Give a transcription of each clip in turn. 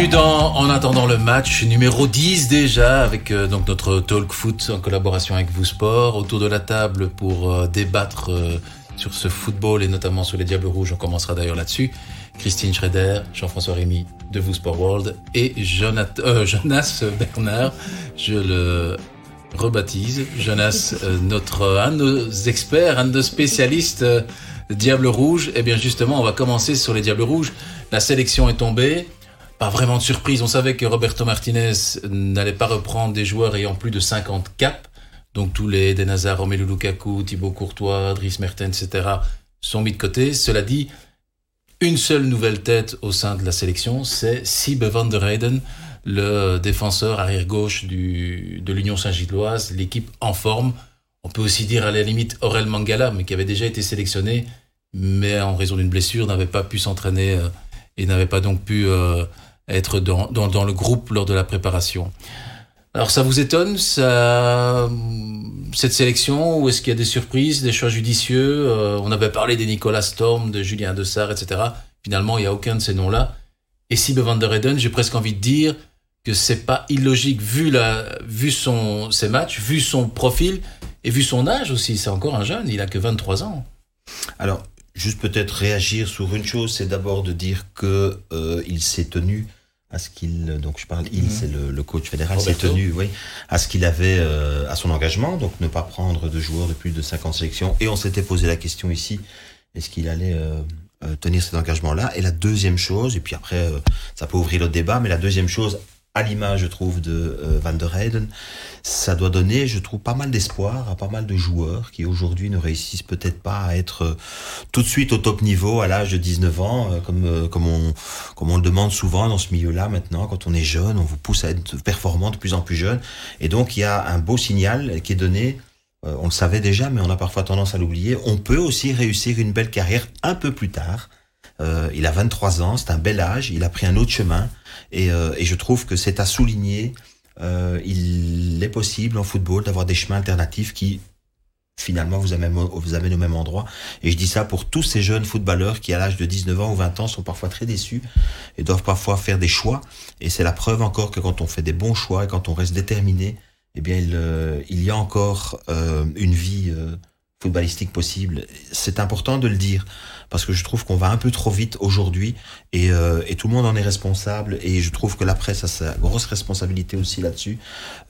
En attendant le match numéro 10 déjà avec euh, donc notre talk foot en collaboration avec vous sport autour de la table pour euh, débattre euh, sur ce football et notamment sur les Diables Rouges. On commencera d'ailleurs là-dessus. Christine Schrader, Jean-François Rémy de vous Sport World et Jonas Bernard. Je le rebaptise. Jonas, notre un de nos experts, un de nos spécialistes Diables Rouges. Et eh bien justement, on va commencer sur les Diables Rouges. La sélection est tombée pas vraiment de surprise. On savait que Roberto Martinez n'allait pas reprendre des joueurs ayant plus de 50 caps. Donc tous les Eden Hazard, Romelu Lukaku, Thibaut Courtois, Dries Mertens, etc. sont mis de côté. Cela dit, une seule nouvelle tête au sein de la sélection, c'est Sibe van der Heyden, le défenseur arrière-gauche de l'Union Saint-Gilloise, l'équipe en forme. On peut aussi dire à la limite Aurel Mangala, mais qui avait déjà été sélectionné, mais en raison d'une blessure n'avait pas pu s'entraîner euh, et n'avait pas donc pu euh, être dans, dans, le groupe lors de la préparation. Alors ça vous étonne ça, cette sélection ou est-ce qu'il y a des surprises, des choix judicieux euh, On avait parlé des Nicolas Storm, de Julien Dessart, etc. Finalement, il n'y a aucun de ces noms-là. Et Sibe van der Eden, j'ai presque envie de dire que c'est pas illogique vu la, vu son, ses matchs, vu son profil et vu son âge aussi. C'est encore un jeune, il a que 23 ans. Alors, juste peut-être réagir sur une chose, c'est d'abord de dire que euh, il s'est tenu à ce qu'il donc je parle il mhm. c'est le, coach fédéral s'est tenu oui à ce qu'il avait euh, à son engagement donc ne pas prendre de joueurs de plus de 50 sélections. Et on s'était posé la question ici est-ce qu'il allait euh, tenir cet engagement là et la deuxième chose et puis après ça peut ouvrir le débat mais la deuxième chose à l'image, je trouve, de euh, Van der Heyden, ça doit donner, je trouve, pas mal d'espoir à pas mal de joueurs qui aujourd'hui ne réussissent peut-être pas à être euh, tout de suite au top niveau à l'âge de 19 ans, euh, comme, comme, on, comme on le demande souvent dans ce milieu-là maintenant. Quand on est jeune, on vous pousse à être performant de plus en plus jeune. Et donc, il y a un beau signal qui est donné on le savait déjà, mais on a parfois tendance à l'oublier. On peut aussi réussir une belle carrière un peu plus tard. Il a 23 ans, c'est un bel âge, il a pris un autre chemin. Et, euh, et je trouve que c'est à souligner. Euh, il est possible en football d'avoir des chemins alternatifs qui finalement vous amènent, vous amènent au même endroit. Et je dis ça pour tous ces jeunes footballeurs qui, à l'âge de 19 ans ou 20 ans, sont parfois très déçus et doivent parfois faire des choix. Et c'est la preuve encore que quand on fait des bons choix et quand on reste déterminé, eh bien, il, euh, il y a encore euh, une vie euh, footballistique possible. C'est important de le dire parce que je trouve qu'on va un peu trop vite aujourd'hui et, euh, et, tout le monde en est responsable et je trouve que la presse a sa grosse responsabilité aussi là-dessus.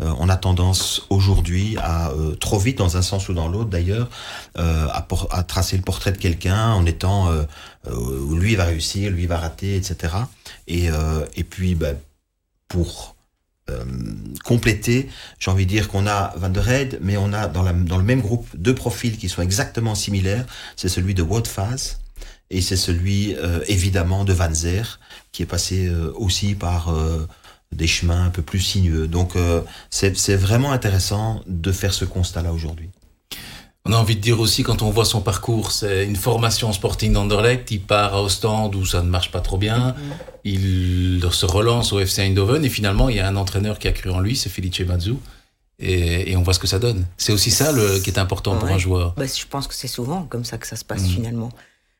Euh, on a tendance aujourd'hui à euh, trop vite dans un sens ou dans l'autre d'ailleurs euh, à, à, tracer le portrait de quelqu'un en étant euh, lui va réussir, lui va rater, etc. Et, et puis ben, pour euh, compléter. J'ai envie de dire qu'on a Van der Heide, mais on a dans, la, dans le même groupe deux profils qui sont exactement similaires. C'est celui de Wout et c'est celui euh, évidemment de Van Zer qui est passé euh, aussi par des chemins un peu plus sinueux. Donc c'est vraiment intéressant de faire ce constat-là aujourd'hui. On a envie de dire aussi, quand on voit son parcours, c'est une formation Sporting d'Anderlecht. Il part à Ostende où ça ne marche pas trop bien. Mm-hmm. Il se relance au FC Eindhoven et finalement, il y a un entraîneur qui a cru en lui, c'est Felice Mazzu. Et, et, on voit ce que ça donne. C'est aussi ça le, qui est important pour un joueur. Bah, je pense que c'est souvent comme ça que ça se passe mm. finalement.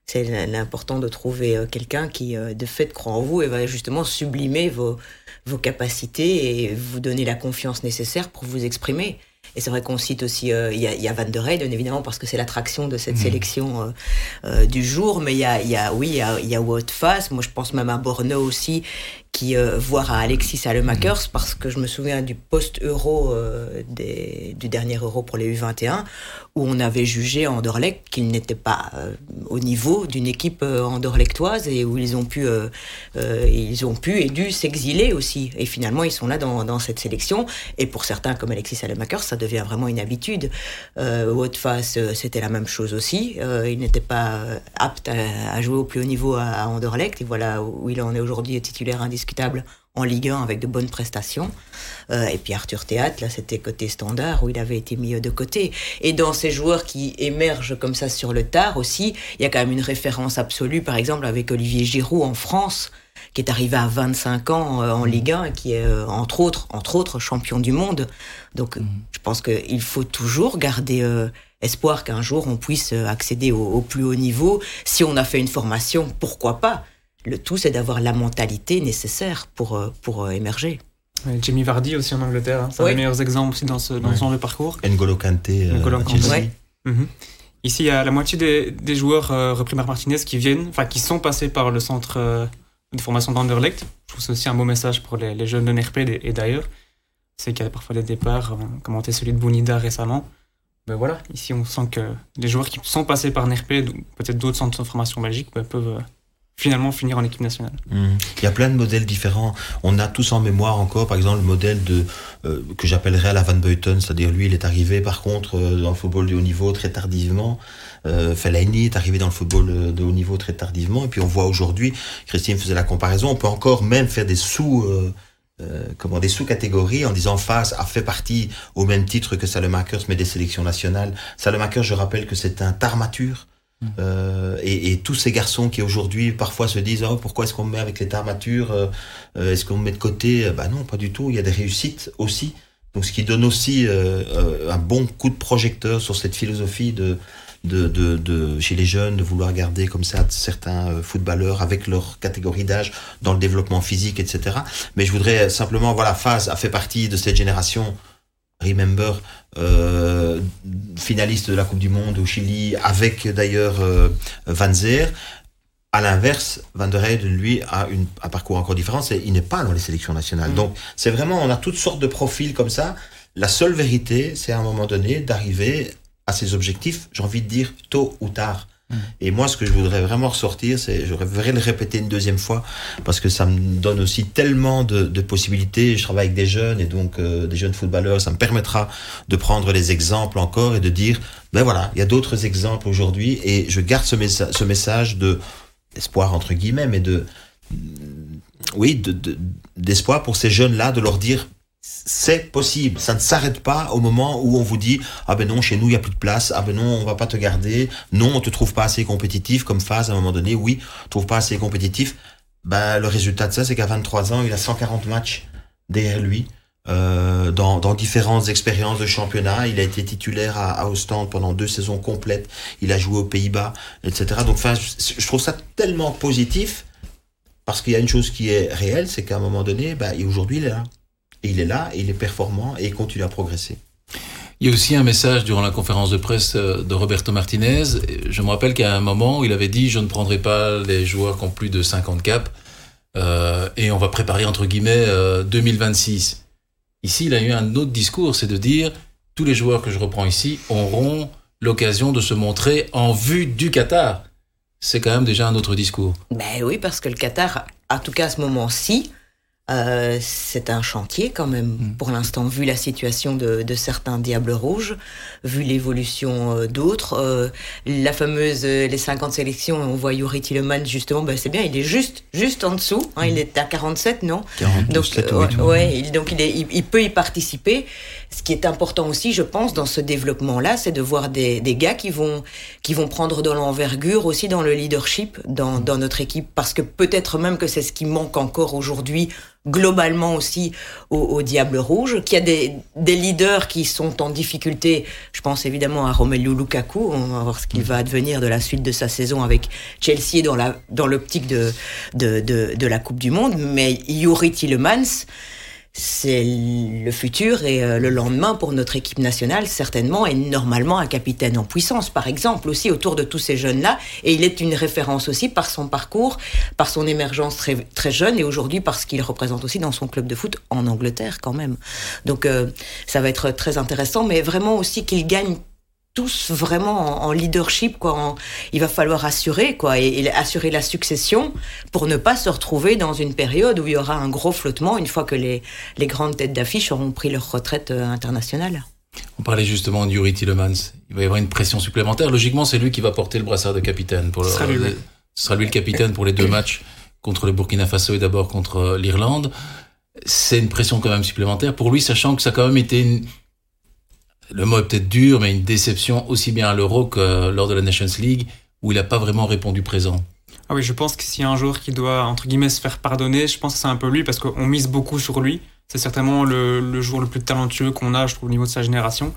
C'est l'important de trouver euh, quelqu'un qui, euh, de fait, croit en vous et va justement sublimer vos, vos capacités et vous donner la confiance nécessaire pour vous exprimer. Et c'est vrai qu'on cite aussi, euh, il y, a, y, a, Van der Heyden évidemment parce que c'est l'attraction de cette mmh. sélection euh, euh, du jour, mais il y a, y a, oui, il y a, y a Moi, je pense même à Borno aussi, qui euh, voir à Alexis Salemakers mmh. parce que je me souviens du post-euro euh, du dernier euro pour les U21 où on avait jugé Anderlecht qu'il n'était pas euh, au niveau d'une équipe anderlechtoise et où ils ont pu ils ont pu et dû s'exiler aussi. Et finalement ils sont là dans, dans, cette sélection. Et pour certains comme Alexis Salemakers ça devient vraiment une habitude. Euh, c'était la même chose aussi. Il n'était pas apte à, à, jouer au plus haut niveau à, à Anderlecht. Et voilà où il en est aujourd'hui titulaire indiscutable indiscutable en Ligue 1 avec de bonnes prestations. Euh, et puis Arthur Théâtre, là, c'était côté standard où il avait été mis de côté. Et dans ces joueurs qui émergent comme ça sur le tard aussi, il y a quand même une référence absolue, par exemple, avec Olivier Giroud en France qui est arrivé à 25 ans euh, en mmh. Ligue 1 et qui est euh, entre autres entre autres champion du monde. Donc mmh. je pense qu'il faut toujours garder euh, espoir qu'un jour on puisse accéder au, au, plus haut niveau. Si on a fait une formation, pourquoi pas? Le tout, c'est d'avoir la mentalité nécessaire pour, pour émerger. Jamie Vardy aussi en Angleterre, hein. c'est un des meilleurs exemples aussi dans ce, dans ce genre de parcours. N'Golo Kanté, N'Golo Kanté. Mhm. Ici, il y a la moitié des, des joueurs repris par Martinez qui viennent, enfin qui sont passés par le centre de formation d'Anderlecht. Je trouve que c'est aussi un beau message pour les, les jeunes de NRP et, d'ailleurs. C'est qu'il y a parfois des départs, on commenté celui de Bounida récemment. Ben voilà, ici on sent que les joueurs qui sont passés par NRP, peut-être d'autres centres de formation belgiques, ben peuvent euh, finalement finir en équipe nationale. Il y a plein de modèles différents. On a tous en mémoire encore, par exemple, le modèle de euh, que j'appellerais la Van Beuten, c'est-à-dire lui, il est arrivé par contre euh, dans le football de haut niveau très tardivement. Euh, Fellaini est arrivé dans le football de haut niveau très tardivement. Et puis on voit aujourd'hui, Christine faisait la comparaison, on peut encore même faire des sous... Euh, euh, comment des sous-catégories en disant face a fait partie au même titre que Salemakers mais des sélections nationales. Salemakers, je rappelle que c'est un tarmature. Euh, et, tous ces garçons qui aujourd'hui parfois se disent oh, pourquoi est-ce qu'on me met avec les tarmatures euh, euh, est-ce qu'on me met de côté bah non pas du tout il y a des réussites aussi donc ce qui donne aussi un bon coup de projecteur sur cette philosophie de de, de, de, chez les jeunes de vouloir garder comme ça certains euh, footballeurs avec leur catégorie d'âge dans le développement physique, etc. Mais je voudrais simplement, voilà, Faz a fait partie de cette génération. Remember, euh, finaliste de la Coupe du Monde au Chili, avec d'ailleurs euh, Van Zer. À l'inverse, Van der Heyden, lui, a une, un parcours encore différent. il n'est pas dans les sélections nationales. Mmh. Donc, c'est vraiment, on a toutes sortes de profils comme ça. La seule vérité, c'est à un moment donné d'arriver à ses objectifs, j'ai envie de dire tôt ou tard. Mm. Et moi, ce que je voudrais vraiment ressortir, c'est, je voudrais le répéter une deuxième fois, parce que ça me donne aussi tellement de, possibilités. Je travaille avec des jeunes et donc euh, des jeunes footballeurs. Ça me permettra de prendre les exemples encore et de dire, ben voilà, il y a d'autres exemples aujourd'hui et je garde ce, ce message de d'espoir entre guillemets, mais de oui, d'espoir de, pour ces jeunes-là, de leur dire c'est possible. Ça ne s'arrête pas au moment où on vous dit ah ben non chez nous il y a plus de place, ah ben non on va pas te garder, non on te trouve pas assez compétitif comme phase à un moment donné, oui on trouve pas assez compétitif. Ben le résultat de ça c'est qu'à 23 ans il a 140 matchs derrière lui. Euh, dans, dans, différentes expériences de championnat. Il a été titulaire à, à pendant deux saisons complètes. Il a joué aux Pays-Bas, etc. Donc, je trouve ça tellement positif parce qu'il y a une chose qui est réelle, c'est qu'à un moment donné, bah, aujourd'hui, il est là. Il est là, il est performant et il continue à progresser. Il y a aussi un message durant la conférence de presse euh, de Roberto Martinez. Je me rappelle qu'à un moment, il avait dit je ne prendrai pas les joueurs qui ont plus de 50 caps euh, et on va préparer entre guillemets euh, 2026. Ici, il a eu un autre discours, c'est de dire tous les joueurs que je reprends ici auront l'occasion de se montrer en vue du Qatar. C'est quand même déjà un autre discours. Ben oui, parce que le Qatar, en tout cas à ce moment-ci, euh, c'est un chantier quand même mm. pour l'instant, vu la situation de, de, certains Diables Rouges, vu l'évolution euh, d'autres. Euh, la fameuse, euh, les 50 sélections, on voit Yuri Tilleman justement, ben c'est bien, il est juste, juste en dessous, hein, il mm. est à 47, non? 47, Donc, oui, ouais, il, donc il, est, il, il, peut y participer. Ce qui est important aussi, je pense, dans ce développement-là, c'est de voir des, des, gars qui vont, qui vont prendre de l'envergure aussi dans le leadership dans, dans notre équipe, parce que peut-être même que c'est ce qui manque encore aujourd'hui globalement aussi au, au, Diable Rouge, qu'il y a des, des, leaders qui sont en difficulté. Je pense évidemment à Romelu Lukaku. On va voir ce qu'il va advenir de la suite de sa saison avec Chelsea dans la dans l'optique de, de, de, de la Coupe du Monde. Mais Yuri Tillemans, c'est le futur et euh, le lendemain pour notre équipe nationale, certainement, et normalement un capitaine en puissance, par exemple, aussi autour de tous ces jeunes-là. Et il est une référence aussi par son parcours, par son émergence très, très jeune, et aujourd'hui parce qu'il représente aussi dans son club de foot en Angleterre, quand même. Donc, euh, ça va être très intéressant, mais vraiment aussi qu'il gagne tous vraiment en, leadership quoi en, il va falloir assurer quoi et, et, assurer la succession pour ne pas se retrouver dans une période où il y aura un gros flottement une fois que les, les grandes têtes d'affiche auront pris leur retraite euh, internationale. On parlait justement d'Yuri Tillemans. Il va y avoir une pression supplémentaire. Logiquement, c'est lui qui va porter le brassard de capitaine. Pour le, ce, sera lui, ce sera lui le capitaine pour les deux matchs contre le Burkina Faso et d'abord contre euh, l'Irlande. C'est une pression quand même supplémentaire pour lui, sachant que ça a quand même été une, le mot est peut-être dur, mais une déception aussi bien à l'Euro que lors de la Nations League, où il n'a pas vraiment répondu présent. Ah oui, je pense que s'il y a un joueur qui doit, entre guillemets, se faire pardonner, je pense que c'est un peu lui, parce qu'on mise beaucoup sur lui. C'est certainement le, joueur le plus talentueux qu'on a, je trouve, au niveau de sa génération.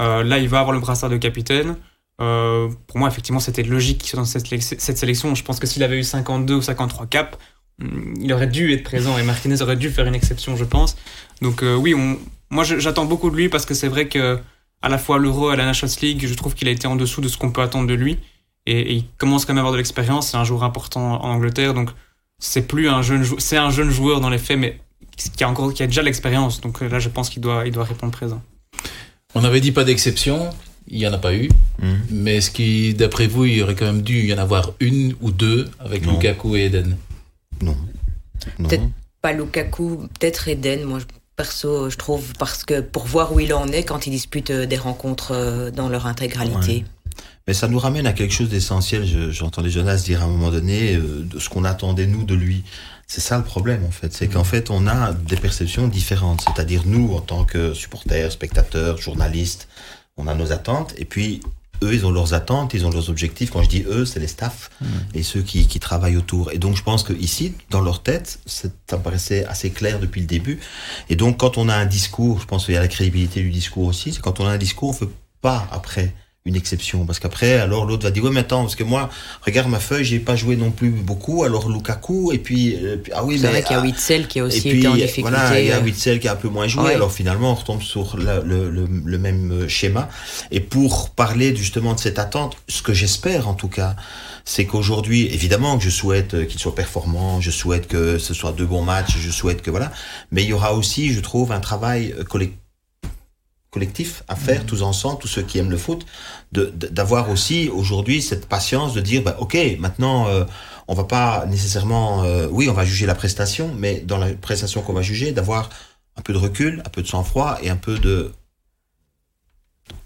Euh, là, il va avoir le brassard de capitaine. Euh, pour moi, effectivement, c'était logique qu'il soit dans cette, cette sélection. Je pense que s'il avait eu 52 ou 53 caps, hmm, il aurait dû être présent et Martinez aurait dû faire une exception, je pense. Donc euh, oui, on, moi j'attends beaucoup de lui parce que c'est vrai que à la fois l'Euro et la Nations League, je trouve qu'il a été en dessous de ce qu'on peut attendre de lui. Et, il commence quand même à avoir de l'expérience. C'est un joueur important en Angleterre, donc c'est plus un jeune, c'est un jeune joueur dans les faits, mais qui a encore, qui a déjà l'expérience. Donc là, je pense qu'il doit, il doit répondre présent. On avait dit pas d'exception. Il n'y en a pas eu. Mhm. Mais est-ce qui, d'après vous, il y aurait quand même dû y en avoir une ou deux avec Lukaku et Eden Non. Peut-être pas Lukaku, peut-être Eden. Moi, perso, je trouve, parce que pour voir où il en est quand il dispute euh, des rencontres euh, dans leur intégralité. Mais ça nous ramène à quelque chose d'essentiel. J'entendais Jonas dire à un moment donné euh, de ce qu'on attendait nous de lui. C'est ça le problème en fait, c'est qu'en fait on a des perceptions différentes. C'est-à-dire nous en tant que supporters, spectateurs, journalistes, on a nos attentes et puis eux ils ont leurs attentes, ils ont leurs objectifs. Quand je dis eux, c'est les staffs mmh. et ceux qui, qui, travaillent autour. Et donc je pense que ici, dans leur tête, ça me paraissait assez clair depuis le début. Et donc quand on a un discours, je pense qu'il y a la crédibilité du discours aussi, c'est quand on a un discours, on ne peut pas après une exception. Parce qu'après alors l'autre va dire ouais mais attends parce que moi regarde ma feuille j'ai pas joué non plus beaucoup. Alors Lukaku et puis, euh, ah oui c'est vrai qu'il y a Witzel qui a aussi été en difficulté voilà il y a Witzel qui a un peu moins joué. Alors finalement on retombe sur le, le, le, même euh, schéma. Et pour parler justement de cette attente ce que j'espère en tout cas c'est qu'aujourd'hui évidemment que je souhaite euh, qu'il soit performant je souhaite que ce soit deux bons matchs je souhaite que voilà. Mais il y aura aussi je trouve un travail collectif collectif à faire mmh. tous ensemble, tous ceux qui aiment le foot, d'avoir aussi aujourd'hui cette patience de dire, bah, ok, maintenant, euh, on va pas nécessairement, euh, oui, on va juger la prestation, mais dans la prestation qu'on va juger, d'avoir un peu de recul, un peu de sang-froid et un peu de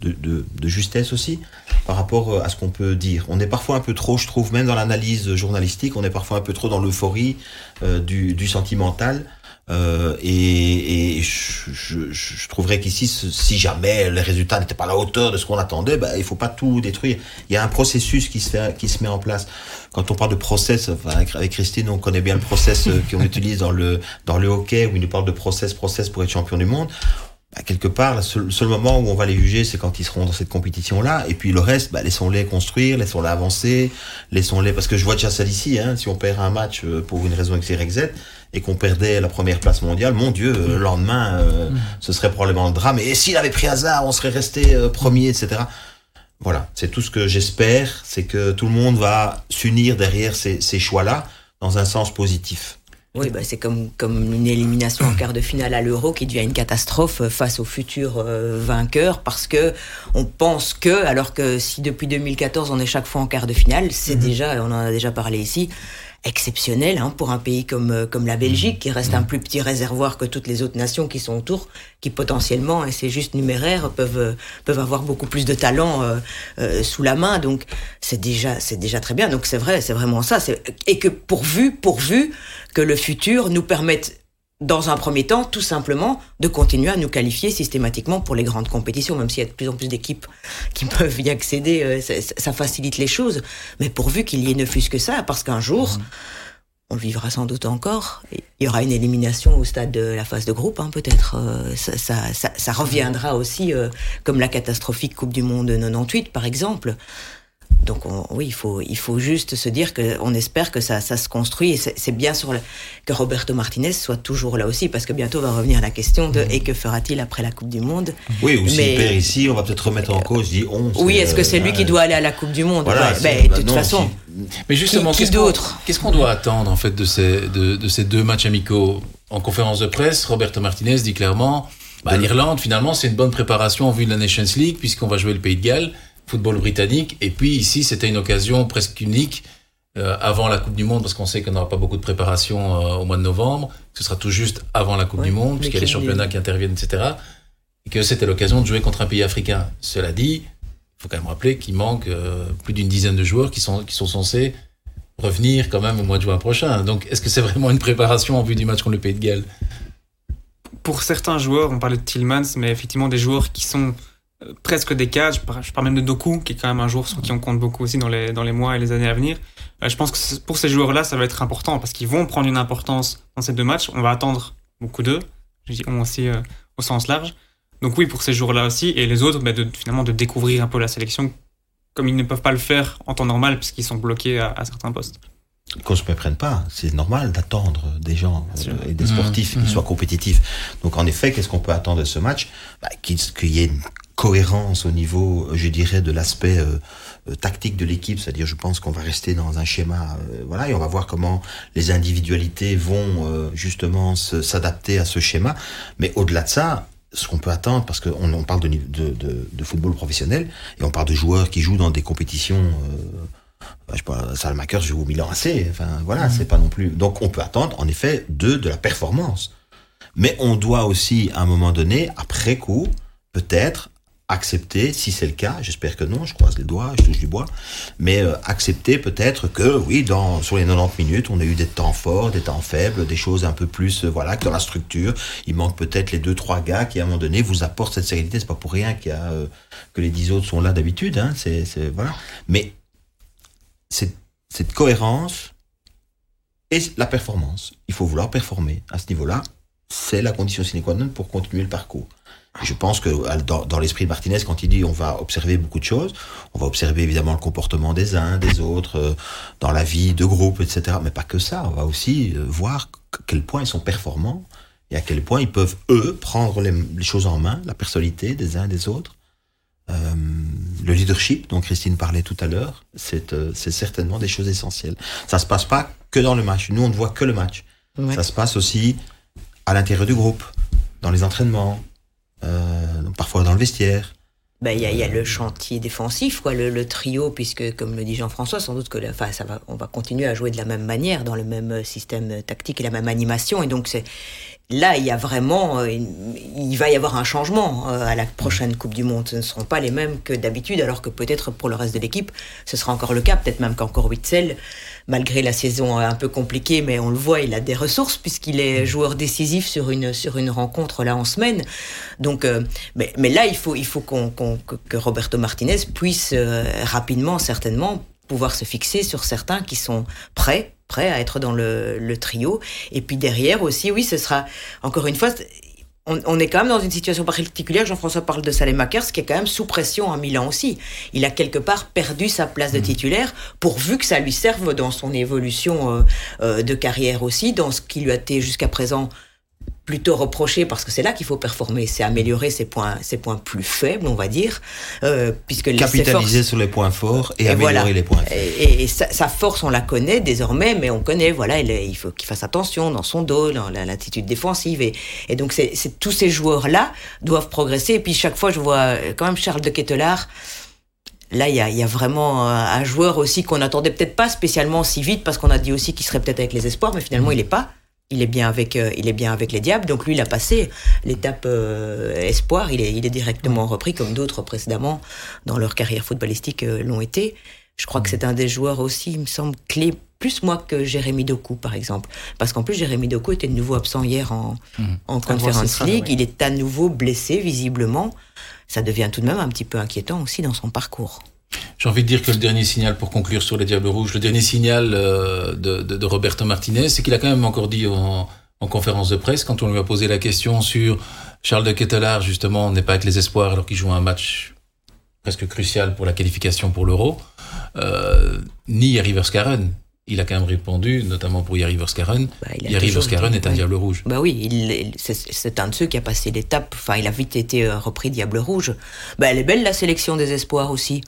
de, de, justesse aussi par rapport euh, à ce qu'on peut dire. On est parfois un peu trop, je trouve, même dans l'analyse journalistique, on est parfois un peu trop dans l'euphorie du, du, sentimental. Euh, et, et je, je, je, trouverais qu'ici, si jamais les résultats n'étaient pas à la hauteur de ce qu'on attendait, ben, il faut pas tout détruire. Il y a un processus qui se, fait, qui se met en place. Quand on parle de process, enfin, avec Christine, on connaît bien le process euh, qu'on utilise dans le, dans le hockey, où il nous parle de process, process pour être champion du monde. Ben, quelque part, le seul, seul, moment où on va les juger, c'est quand ils seront dans cette compétition-là. Et puis le reste, ben, laissons-les construire, laissons-les avancer, laissons-les... Parce que je vois déjà ça d'ici, hein, si on perd un match euh, pour une raison X, Y, Z, et qu'on perdait la première place mondiale, mon Dieu, le lendemain, euh, ce serait probablement le drame. Et s'il avait pris hasard, on serait resté euh, premier, etc. Voilà, c'est tout ce que j'espère, c'est que tout le monde va s'unir derrière ces, ces choix-là dans un sens positif. Oui, bah c'est comme, comme une élimination en quart de finale à l'Euro qui devient une catastrophe face aux futurs euh, vainqueurs parce que on pense que, alors que si depuis 2014 on est chaque fois en quart de finale, c'est mhm. déjà, on en a déjà parlé ici, exceptionnel hein, pour un pays comme, euh, comme la Belgique, qui reste un mmh. plus petit réservoir que toutes les autres nations qui sont autour, qui potentiellement, et c'est juste numéraire, peuvent, euh, peuvent avoir beaucoup plus de talent euh, sous la main. Donc c'est déjà, c'est déjà très bien. Donc c'est vrai, c'est vraiment ça. Et que pourvu, pourvu que le futur nous permette dans un premier temps, tout simplement, de continuer à nous qualifier systématiquement pour les grandes compétitions, même s'il y a de plus en plus d'équipes qui peuvent y accéder, euh, ça, facilite les choses. Mais pourvu qu'il y ait ne fût-ce que ça, parce qu'un jour, mhm. on le vivra sans doute encore, il y aura une élimination au stade de la phase de groupe, hein, peut-être. Euh, ça, reviendra aussi, euh, comme la catastrophique Coupe du Monde 98, par exemple. Donc oui, il faut, il faut juste se dire qu'on espère que ça, ça se construit. Et c'est bien sur que Roberto Martinez soit toujours là aussi parce que bientôt va revenir la question de et que fera-t-il après la Coupe du Monde? Oui, ou s'il perd ici, on va peut-être remettre en cause, dit on. Oui, est-ce que c'est lui qui doit aller à la Coupe du Monde? voilà, ben, De toute façon. Mais justement, qu'est-ce qu'on doit attendre en fait de ces, de, de ces deux matchs amicaux? En conférence de presse, Roberto Martinez dit clairement bah, l'Irlande, finalement, c'est une bonne préparation en vue de la Nations League puisqu'on va jouer le Pays de Galles football britannique. Et puis ici, c'était une occasion presque unique euh, avant la Coupe du Monde, parce qu'on sait qu'on n'aura pas beaucoup de préparation euh, au mois de novembre. Ce sera tout juste avant la Coupe du Monde, puisqu'il y a les championnats qui interviennent, etc. Et que c'était l'occasion de jouer contre un pays africain. Cela dit, il faut quand même rappeler qu'il manque euh, plus d'une dizaine de joueurs qui sont, qui sont censés revenir quand même au mois de juin prochain. Donc, est-ce que c'est vraiment une préparation en vue du match contre le Pays de Galles? Pour certains joueurs, on parlait de Tillmans, mais effectivement des joueurs qui sont presque des cas. Je parle, même de Doku, qui est quand même un joueur sur qui on compte beaucoup aussi dans les, dans les mois et les années à venir. Euh, je pense que pour ces joueurs-là, ça va être important parce qu'ils vont prendre une importance dans ces deux matchs. On va attendre beaucoup d'eux. Je dis on aussi euh, au sens large. Donc oui, pour ces joueurs-là aussi. Et les autres, bah, de, finalement, de découvrir un peu la sélection comme ils ne peuvent pas le faire en temps normal puisqu'ils sont bloqués à, certains postes. Qu'on se méprenne pas, c'est normal d'attendre des gens euh, et des sportifs qui mmh, mmh. soient compétitifs. Donc en effet, qu'est-ce qu'on peut attendre de ce match? Bah, Qu'il y ait une cohérence au niveau, je dirais, de l'aspect euh, euh, tactique de l'équipe, c'est-à-dire je pense qu'on va rester dans un schéma, voilà, et on va voir comment les individualités vont justement s'adapter à ce schéma. Mais au-delà de ça, ce qu'on peut attendre, parce qu'on on parle de, de, de, football professionnel, et on parle de joueurs qui jouent dans des compétitions, euh, je sais pas, Salmakers joue au Milan AC, enfin voilà, mmh. c'est pas non plus. Donc on peut attendre, en effet, de, de la performance. Mais on doit aussi, à un moment donné, après coup, peut-être accepter, si c'est le cas, j'espère que non, je croise les doigts, je touche du bois, mais euh, accepter peut-être que, oui, dans, sur les 90 minutes, on a eu des temps forts, des temps faibles, des choses un peu plus, euh, voilà, que dans la structure. Il manque peut-être les deux, trois gars qui, à un moment donné, vous apportent cette sérénité. C'est pas pour rien qu'il y a, euh, que les dix autres sont là d'habitude, hein, c'est, voilà. Mais cette, cette cohérence et la performance. Il faut vouloir performer à ce niveau-là. C'est la condition sine qua non pour continuer le parcours. Je pense que dans, l'esprit de Martinez, quand il dit on va observer beaucoup de choses, on va observer évidemment le comportement des uns, des autres, euh, dans la vie de groupe, etc. Mais pas que ça, on va aussi euh, voir à quel point ils sont performants et à quel point ils peuvent, eux, prendre les, choses en main, la personnalité des uns et des autres. Euh, le leadership dont Christine parlait tout à l'heure, c'est certainement des choses essentielles. Ça se passe pas que dans le match. Nous, on ne voit que le match. Ça se passe aussi à l'intérieur du groupe, dans les entraînements, euh, parfois dans le vestiaire. Ben, il y, a, y, a le chantier défensif, quoi, le, trio, puisque comme le dit Jean-François, sans doute que enfin, ça va, on va continuer à jouer de la même manière, dans le même système tactique et la même animation, et donc c'est là, il y a vraiment, euh, il va y avoir un changement euh, à la prochaine Coupe du Monde. Ce ne seront pas les mêmes que d'habitude, alors que peut-être pour le reste de l'équipe, ce sera encore le cas. Peut-être même qu'encore Witzel, malgré la saison un peu compliquée, mais on le voit, il a des ressources puisqu'il est joueur décisif sur une sur une rencontre là en semaine. Donc, euh, mais, mais, là, il faut il faut qu'on que Roberto Martinez puisse rapidement, certainement, pouvoir se fixer sur certains qui sont prêts prêt à être dans le, trio. Et puis derrière aussi, oui, ce sera, encore une fois, on, est quand même dans une situation particulière. Jean-François parle de Salemakers, qui est quand même sous pression à Milan aussi. Il a quelque part perdu sa place de mmh. titulaire, pourvu que ça lui serve dans son évolution euh, euh, de carrière aussi, dans ce qui lui a été jusqu'à présent plutôt reprocher parce que c'est là qu'il faut performer, c'est améliorer ses points, ses points plus faibles, on va dire, euh, puisque capitaliser sur les points forts et, améliorer les points faibles. Et, sa, force, on la connaît désormais, mais on connaît, voilà, il, faut qu'il fasse attention dans son dos, dans l'attitude défensive, et, et donc c'est tous ces joueurs-là doivent progresser. Et puis chaque fois, je vois quand même Charles de Kettelard. Là, il y a, y a, vraiment un joueur aussi qu'on n'attendait peut-être pas spécialement si vite parce qu'on a dit aussi qu'il serait peut-être avec les espoirs, mais finalement, mmh. il n'est pas il est bien avec euh, il est bien avec les diables. Donc lui il a passé l'étape euh, espoir. Il est il est directement repris comme d'autres précédemment dans leur carrière footballistique euh, l'ont été. Je crois que c'est un des joueurs aussi il me semble clé plus moi que Jérémy Doku par exemple. Parce qu'en plus Jérémy Doku était de nouveau absent hier en mmh. en Conference League. il est à nouveau blessé visiblement. Ça devient tout de même un petit peu inquiétant aussi dans son parcours j'ai envie de dire que le dernier signal pour conclure sur les Diables Rouges, le dernier signal euh, de, de, Roberto Martinez, c'est qu'il a quand même encore dit en, conférence de presse, quand on lui a posé la question sur Charles de Kettelard, justement, n'est pas avec les espoirs alors qu'il joue un match presque crucial pour la qualification pour l'Euro, euh, ni Yari Verskaren. Il a quand même répondu, notamment pour Yari Verskaren. Bah, Yari Verskaren est un Diable Rouge. Bah oui, c'est un de ceux qui a passé l'étape. Enfin, il a vite été euh, repris Diable Rouge. Bah, elle est belle la sélection des espoirs aussi.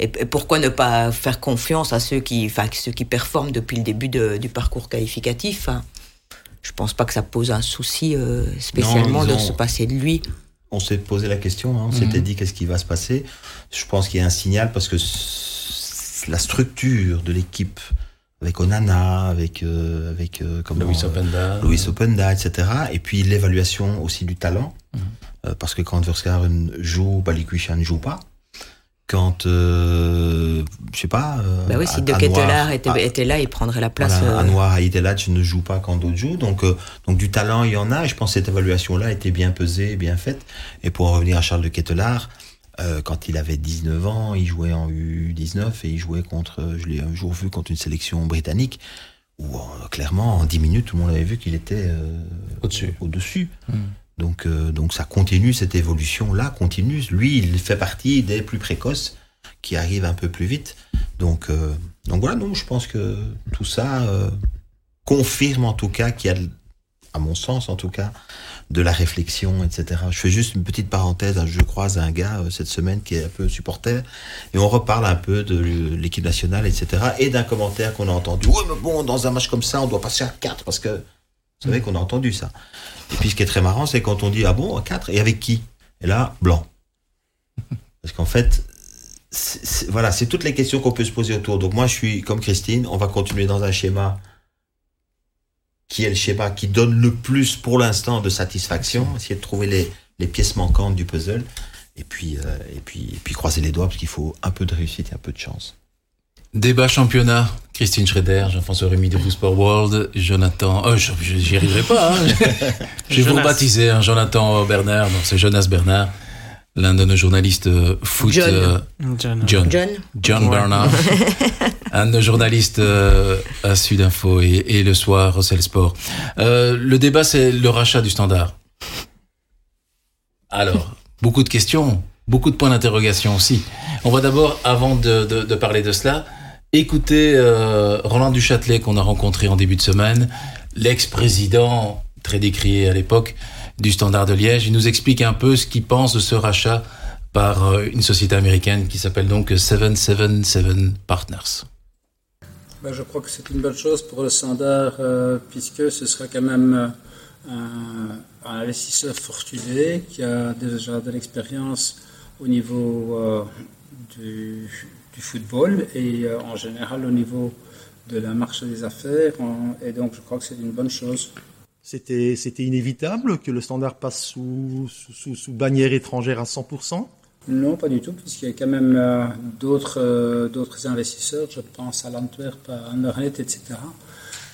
Et, pourquoi ne pas faire confiance à ceux qui, enfin, ceux qui performent depuis le début du parcours qualificatif hein. Je pense pas que ça pose un souci euh, spécialement de se passer de lui. On s'est posé la question, hein. on s'était mhm. dit qu'est-ce qui va se passer. Je pense qu'il y a un signal parce que la structure de l'équipe avec Onana, avec euh, avec euh, Louis Openda, Louis Openda, etc. Et puis l'évaluation aussi du talent, mhm. parce que quand Verskaren joue, Balikwisha ne joue pas quand, euh, je sais pas. Euh, bah oui, si De Ketelaar était, était, là, il prendrait la place. Voilà, euh... Anwar ne joue pas quand d'autres jouent. Donc, euh, donc du talent, il y en a. je pense que cette évaluation-là était bien pesée, bien faite. Et pour en revenir à Charles De Ketelaar, euh, quand il avait 19 ans, il jouait en U19 et il jouait contre, je l'ai un jour vu contre une sélection britannique où clairement, en 10 minutes, tout le monde avait vu qu'il était au-dessus. Au-dessus. Hmm. Donc, euh, donc ça continue, cette évolution-là continue. Lui, il fait partie des plus précoces qui arrive un peu plus vite. Donc, euh, donc voilà, non, je pense que tout ça euh, confirme en tout cas qu'il y a, à mon sens en tout cas, de la réflexion, etc. Je fais juste une petite parenthèse. Je croise un gars euh, cette semaine qui est un peu supporter et on reparle un peu de l'équipe nationale, etc. Et d'un commentaire qu'on a entendu. Oui, mais bon, dans un match comme ça, on doit passer à 4 parce que vous savez qu'on a entendu ça. Et puis ce qui est très marrant, c'est quand on dit ah bon, à 4 et avec qui? Et là, blanc. Parce qu'en fait, voilà, c'est toutes les questions qu'on peut se poser autour. Donc moi, je suis comme Christine, on va continuer dans un schéma qui est le schéma qui donne le plus pour l'instant de satisfaction, essayer de trouver les, les, pièces manquantes du puzzle, et puis, euh, et puis, et puis croiser les doigts parce qu'il faut un peu de réussite et un peu de chance. Débat championnat, Christine Schroeder, Jean-François Rémy de Sport World, Jonathan, oh, j'y arriverai pas, hein. je vais vous baptiser, hein, Jonathan Bernard, c'est Jonas Bernard l'un de nos journalistes euh, foot. John. Euh, John. John. John. Bernard. un de nos journalistes euh, à Sud Info et, le soir Russell Sport. le débat, c'est le rachat du standard. Alors, beaucoup de questions, beaucoup de points d'interrogation aussi. On va d'abord, avant de, de, parler de cela, écouter Roland Duchâtelet qu'on a rencontré en début de semaine, l'ex-président très décrié à l'époque du Standard de Liège. Il nous explique un peu ce qu'il pense de ce rachat par euh, une société américaine qui s'appelle donc 777 Partners. Ben, je crois que c'est une bonne chose pour le Standard euh, puisque ce sera quand même euh, un, investisseur fortuné qui a déjà de l'expérience au niveau du, football et en général au niveau de la marche des affaires. et donc je crois que c'est une bonne chose. C'était, c'était inévitable que le standard passe sous, sous, sous, bannière étrangère à 100% Non, pas du tout, puisqu'il y a quand même euh, d'autres, euh, d'autres investisseurs, je pense à l'Antwerp, à Anderlecht, etc., euh,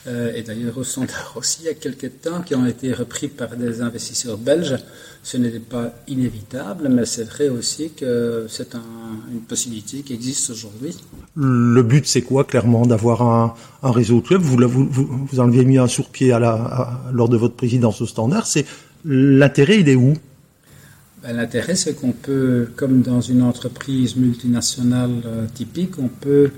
et d'ailleurs au Standard aussi, il y a quelques temps, qui ont été repris par des investisseurs belges. Ce n'était pas inévitable, mais c'est vrai aussi que c'est une possibilité qui existe aujourd'hui. Le but, c'est quoi, clairement, d'avoir un, réseau de clubs vous, vous, vous, en avez mis un sur-pied à la, lors de votre présidence au Standard. C'est L'intérêt, il est où? Ben, L'intérêt, c'est qu'on peut, comme dans une entreprise multinationale euh, typique, on peut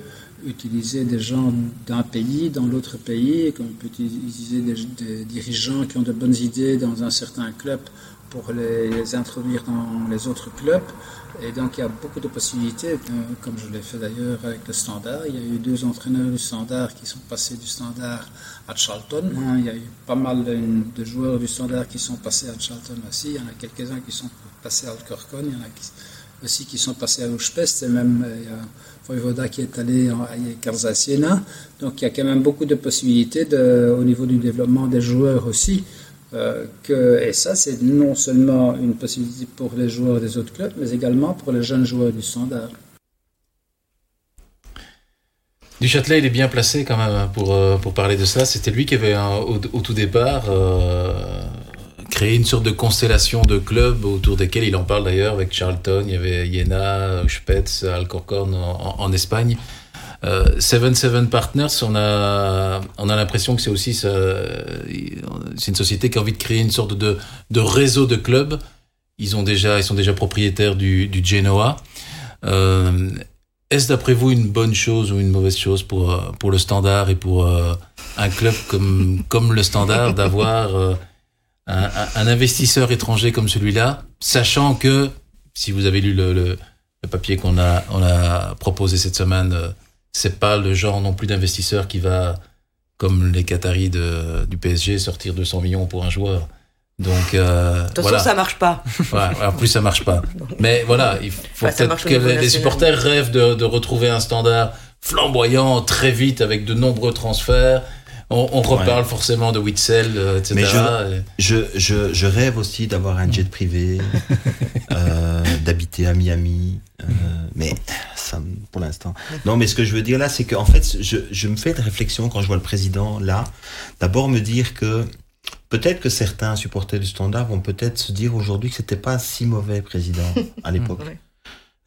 utiliser des gens d'un pays dans l'autre pays, qu'on peut utiliser des, dirigeants qui ont de bonnes idées dans un certain club pour les, introduire dans les autres clubs. Et donc il y a beaucoup de possibilités, euh, comme je l'ai fait d'ailleurs avec le Standard. Il y a eu deux entraîneurs du Standard qui sont passés du Standard à Charlton. Hein. Il y a eu pas mal de, joueurs du Standard qui sont passés à Charlton aussi. Il y en a quelques-uns qui sont passés à Alcorcon. Il y en a aussi qui sont passés à Uspest. Et même euh, Voivoda qui est allé à Siena. Donc il y a quand même beaucoup de possibilités au niveau du développement des joueurs aussi. Euh, et ça, c'est non seulement une possibilité pour les joueurs des autres clubs, mais également pour les jeunes joueurs du standard. Du Châtelet, il est bien placé quand même hein, pour, euh, pour parler de ça. C'était lui qui avait, au, tout départ, euh, créé une sorte de constellation de clubs autour desquels il en parle d'ailleurs avec Charlton. Il y avait Iena, Spetz, Alcorcon en, Espagne. Euh, Seven Seven Partners, on a, on a l'impression que c'est aussi c'est une société qui a envie de créer une sorte de, de réseau de clubs. Ils ont déjà, ils sont déjà propriétaires du, du Genoa. Euh, est-ce d'après vous une bonne chose ou une mauvaise chose pour pour le Standard et pour euh, un club comme comme le Standard d'avoir euh, un, un, investisseur étranger comme celui-là, sachant que si vous avez lu le, le, le papier qu'on a on a proposé cette semaine c'est pas le genre non plus d'investisseur qui va, comme les Qataris de, du PSG, sortir 200 millions pour un joueur. Donc, euh, de toute façon, ça marche pas. en plus, ça marche pas. Mais voilà, il faut peut-être que les, supporters rêvent de, de, retrouver un standard flamboyant très vite avec de nombreux transferts. On, on reparle forcément de Witzel, euh, etc. Mais je, je, je, rêve aussi d'avoir un jet privé, euh, d'habiter à Miami. Euh, mais ça, pour l'instant. Non, mais ce que je veux dire là, c'est qu'en fait, je, je me fais de réflexion quand je vois le président là. D'abord me dire que peut-être que certains supporters du Standard vont peut-être se dire aujourd'hui que c'était pas un si mauvais président à l'époque.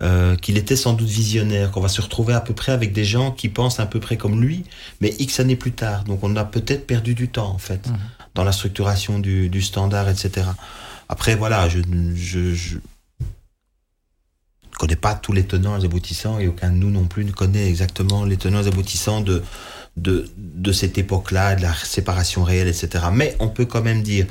Euh, qu'il était sans doute visionnaire, qu'on va se retrouver à peu près avec des gens qui pensent à peu près comme lui, mais X années plus tard. Donc on a peut-être perdu du temps en fait mhm. dans la structuration du, du, standard, etc. Après voilà, je, je, je, connais pas tous les tenants et aboutissants et aucun de nous non plus ne connaît exactement les tenants et aboutissants de, de, de cette époque-là, de la séparation réelle, etc. Mais on peut quand même dire,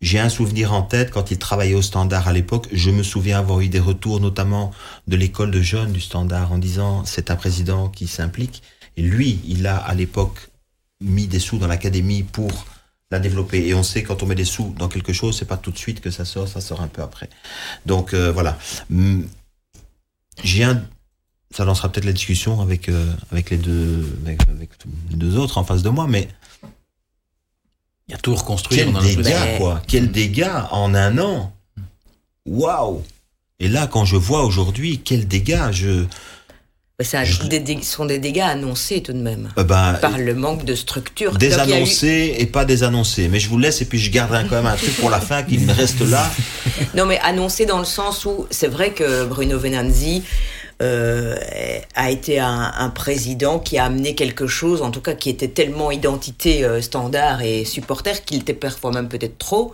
j'ai un souvenir en tête quand il travaillait au Standard à l'époque. Je me souviens avoir eu des retours, notamment de l'école de jeunes du Standard, en disant c'est un président qui s'implique. Et lui, il a à l'époque mis des sous dans l'académie pour la développer. Et on sait quand on met des sous dans quelque chose, c'est pas tout de suite que ça sort, ça sort un peu après. Donc euh, voilà. Hum, j'ai un, ça lancera peut-être la discussion avec euh, avec les deux avec, avec les deux autres en face de moi, mais Il y a tout reconstruire. quel dégât quoi Quel dégât en un an Waouh Et là, quand je vois aujourd'hui, quel dégât je ça, des, sont des dégâts annoncés tout de même. euh, ben, Par le manque de structure. A eu- désannoncé et pas désannoncé. Mais je vous laisse et puis je garderai quand même un truc pour la fin qui me reste là. Non, mais annoncé dans le sens où c'est vrai que Bruno Venanzi euh, a été un, un président qui a amené quelque chose, en tout cas qui était tellement identité euh, standard et supporter qu'il était parfois même peut-être trop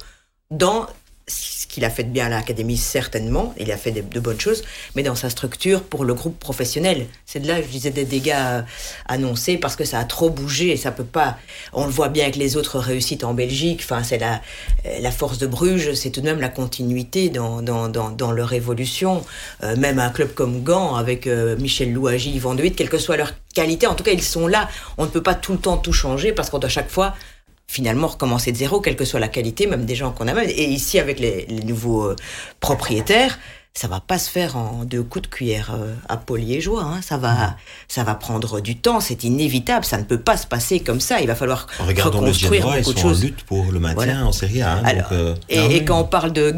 dans ce qu'il a fait de bien à l'académie certainement, il a fait de, bonnes choses, mais dans sa structure pour le groupe professionnel. C'est de là, je disais, des dégâts euh, annoncés parce que ça a trop bougé et ça peut pas. On le voit bien avec les autres réussites en Belgique. Enfin, c'est la euh, la force de Bruges, c'est tout de même la continuité dans dans dans, dans leur évolution. Euh, même un club comme Gand avec euh, Michel Louagie, Yvan De Witt, quelle que soit leur qualité, en tout cas ils sont là. On ne peut pas tout le temps tout changer parce qu'on doit chaque fois finalement recommencer de zéro, quelle que soit la qualité, même des gens qu'on amène. Et ici, avec les, les nouveaux euh, propriétaires, ça va pas se faire en deux coups de cuillère euh, à Paul Liégeois. Hein. Ça va, ça va prendre du temps. C'est inévitable. Ça ne peut pas se passer comme ça. Il va falloir Regardons le reconstruire ils beaucoup de en choses. lutte pour le maintien Voilà. en Serie A. hein, Alors, donc, euh, Et, ah et quand on parle de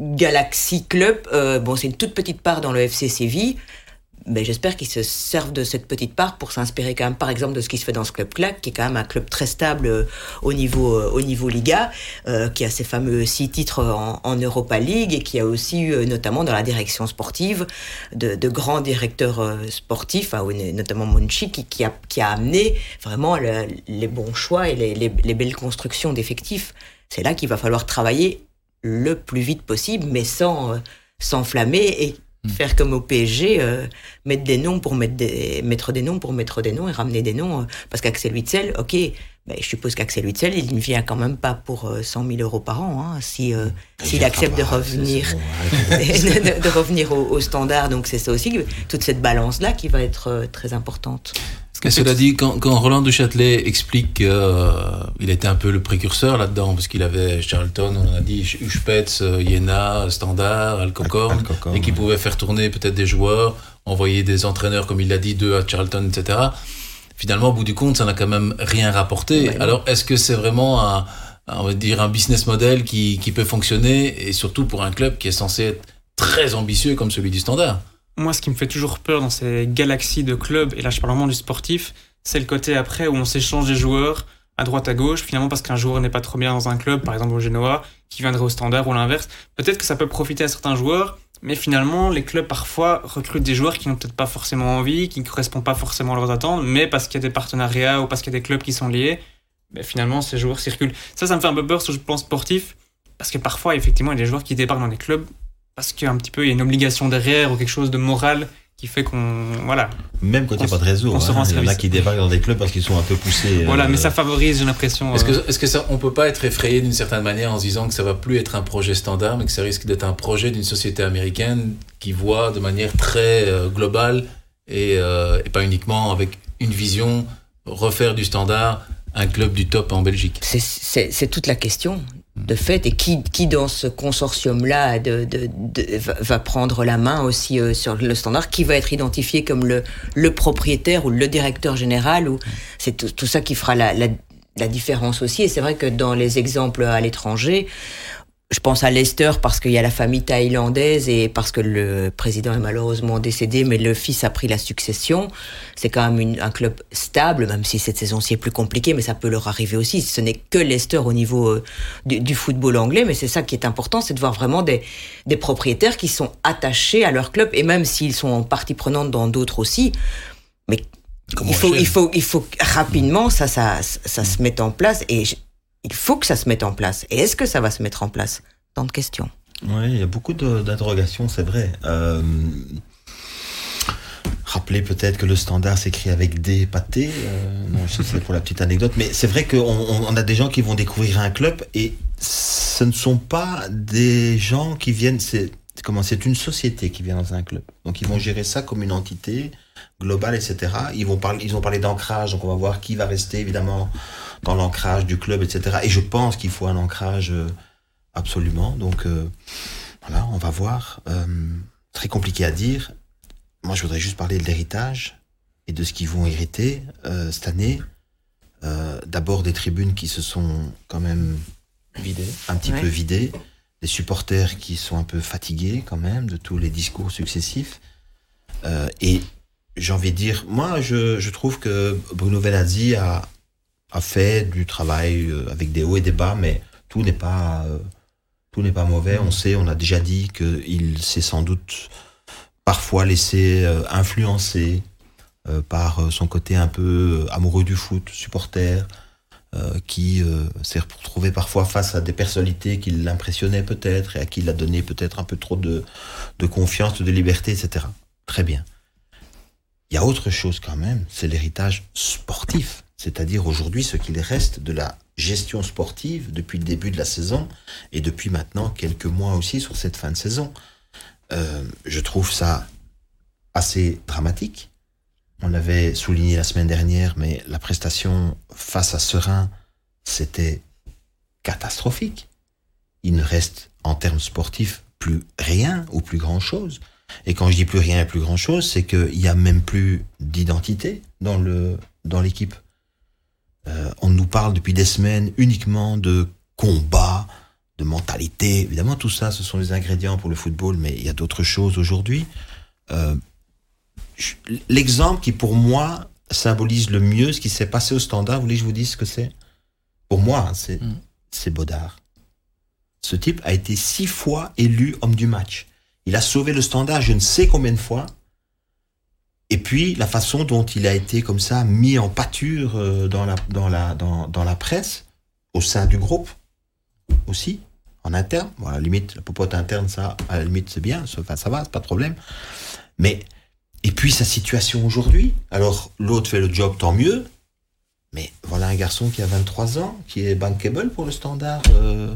Galaxy Club, euh, bon, c'est une toute petite part dans le FC Séville. Mais j'espère qu'ils se servent de cette petite part pour s'inspirer quand même, par exemple, de ce qui se fait dans ce club CLAC, qui est quand même un club très stable euh, au niveau euh, au niveau Liga, euh, qui a ses fameux six titres en, Europa League et qui a aussi eu, notamment dans la direction sportive, de, grands directeurs sportifs, hein, notamment Monchi, qui, a, amené vraiment le- les bons choix et les, les- les belles constructions d'effectifs. C'est là qu'il va falloir travailler le plus vite possible, mais sans s'enflammer et faire comme au PSG, euh, mettre des noms pour mettre des, mettre des noms pour mettre des noms et ramener des noms. euh, parce qu'Axel Witzel, ok, mais je suppose qu'Axel Witzel, il ne vient quand même pas pour euh, 100 000 euros par an. Hein, si euh, s'il viendra accepte de revenir, de revenir au, au standard, donc c'est ça aussi, toute cette balance là qui va être euh, très importante. Cela dit, quand, quand Roland Duchâtelet explique qu'il était un peu le précurseur là-dedans, parce qu'il avait Charlton, on a dit Uspets, euh, Jena, Standard, Alcocorn, et qu'il ouais. pouvait faire tourner peut-être des joueurs, envoyer des entraîneurs, comme il l'a dit, deux à Charlton, etc. Finalement, au bout du compte, ça n'a quand même rien rapporté. Ouais. Alors, est-ce que c'est vraiment un- on va dire, un business model qui, qui peut fonctionner, et surtout pour un club qui est censé être très ambitieux comme celui du Standard? Moi, ce qui me fait toujours peur dans ces galaxies de clubs, et là je parle vraiment du sportif, c'est le côté après où on s'échange des joueurs à droite à gauche, finalement parce qu'un joueur n'est pas trop bien dans un club, par exemple au Genoa, qui viendrait au standard ou l'inverse. Peut-être que ça peut profiter à certains joueurs, mais finalement les clubs parfois recrutent des joueurs qui n'ont peut-être pas forcément envie, qui ne correspondent pas forcément à leurs attentes, mais parce qu'il y a des partenariats ou parce qu'il y a des clubs qui sont liés, ben, finalement ces joueurs circulent. Ça, ça me fait un peu peur sur le plan sportif, parce que parfois effectivement il y a des joueurs qui débarquent dans les clubs parce qu'un petit peu il y a une obligation derrière ou quelque chose de moral qui fait qu'on voilà Même quand il n'y a pas de réseau. on se hein. rend Il y en a qui débarquent dans des clubs parce qu'ils sont un peu poussés. voilà euh, mais ça favorise j'ai l'impression Est-ce euh, que, est-ce que ça, on peut pas être effrayé d'une certaine manière en se disant que ça va plus être un projet standard, mais que ça risque d'être un projet d'une société américaine qui voit de manière très euh, globale et, euh, et pas uniquement avec une vision refaire du standard un club du top en Belgique? C'est toute la question de fait et qui, qui dans ce consortium-là de, de, de- va, prendre la main aussi euh, sur le standard, qui va être identifié comme le, le propriétaire ou le directeur général ou c'est tout, tout ça qui fera la, la, la différence aussi. Et c'est vrai que dans les exemples à l'étranger je pense à Leicester parce qu'il y a la famille thaïlandaise et parce que le président est malheureusement décédé, mais le fils a pris la succession. C'est quand même une- un club stable, même si cette saison-ci est plus compliquée, mais ça peut leur arriver aussi. Ce n'est que Leicester au niveau euh, du, du football anglais, mais c'est ça qui est important, c'est de voir vraiment des, des propriétaires qui sont attachés à leur club, et même s'ils sont en partie prenante dans d'autres aussi. Mais il faut, il faut, il faut rapidement ça, ça, ça se mette en place et je- il faut que ça se mette en place. Et est-ce que ça va se mettre en place? Tant de questions. Oui, il y a beaucoup d'interrogations, c'est vrai. Euh, rappeler peut-être que le standard s'écrit avec des pâtés. Euh, non, c'est pour la petite anecdote. Mais c'est vrai qu'on on a des gens qui vont découvrir un club et ce ne sont pas des gens qui viennent. Comment C'est une société qui vient dans un club. Donc ils vont gérer ça comme une entité globale, etc. Ils vont parler, ils ont parlé d'ancrage. Donc on va voir qui va rester évidemment dans l'ancrage du club, etc. Et je pense qu'il faut un ancrage euh, absolument. Donc euh, voilà, on va voir. Euh, très compliqué à dire. Moi, je voudrais juste parler de l'héritage et de ce qu'ils vont hériter cette année. D'abord des tribunes qui se sont quand même vidées, un petit peu vidées, des supporters qui sont un peu fatigués quand même de tous les discours successifs. et j'ai envie de dire, moi, je, je trouve que Bruno Venazzi a, a fait du travail euh, avec des hauts et des bas, mais tout n'est pas euh, tout n'est pas mauvais. On sait, on a déjà dit qu'il s'est sans doute parfois laissé euh, influencer par son côté un peu amoureux du foot, supporter, qui s'est retrouvé parfois face à des personnalités qui l'impressionnaient peut-être et à qui il a donné peut-être un peu trop de, de confiance, de liberté, etc. Très bien. Il y a autre chose quand même, c'est l'héritage sportif c'est-à-dire aujourd'hui ce qu'il reste de la gestion sportive depuis le début de la saison et depuis maintenant quelques mois aussi sur cette fin de saison. Euh, je trouve ça assez dramatique. On l'avait souligné la semaine dernière, mais la prestation face à Serein, c'était catastrophique. Il ne reste en termes sportifs plus rien ou plus grand chose. Et quand je dis plus rien et plus grand chose, c'est qu'il n'y a même plus d'identité dans l'équipe. Euh, on nous parle depuis des semaines uniquement de combat, de mentalité. Évidemment, tout ça, ce sont les ingrédients pour le football, mais il y a d'autres choses aujourd'hui. Euh, l'exemple qui, pour moi, symbolise le mieux ce qui s'est passé au standard, vous voulez que je vous dise ce que c'est? Pour moi, hein, c'est mm. c'est Baudard. Ce type a été six fois élu homme du match. Il a sauvé le standard je ne sais combien de fois. Et puis la façon dont il a été comme ça mis en pâture euh, dans la, dans la, dans, dans la presse, au sein du groupe aussi, en interne. Bon, à la limite, la popote interne, ça, à la limite, c'est bien, enfin, ça va, c'est pas de problème. Mais, et puis sa situation aujourd'hui. Alors, l'autre fait le job, tant mieux. Mais voilà un garçon qui a 23 ans, qui est bankable pour le standard. Euh,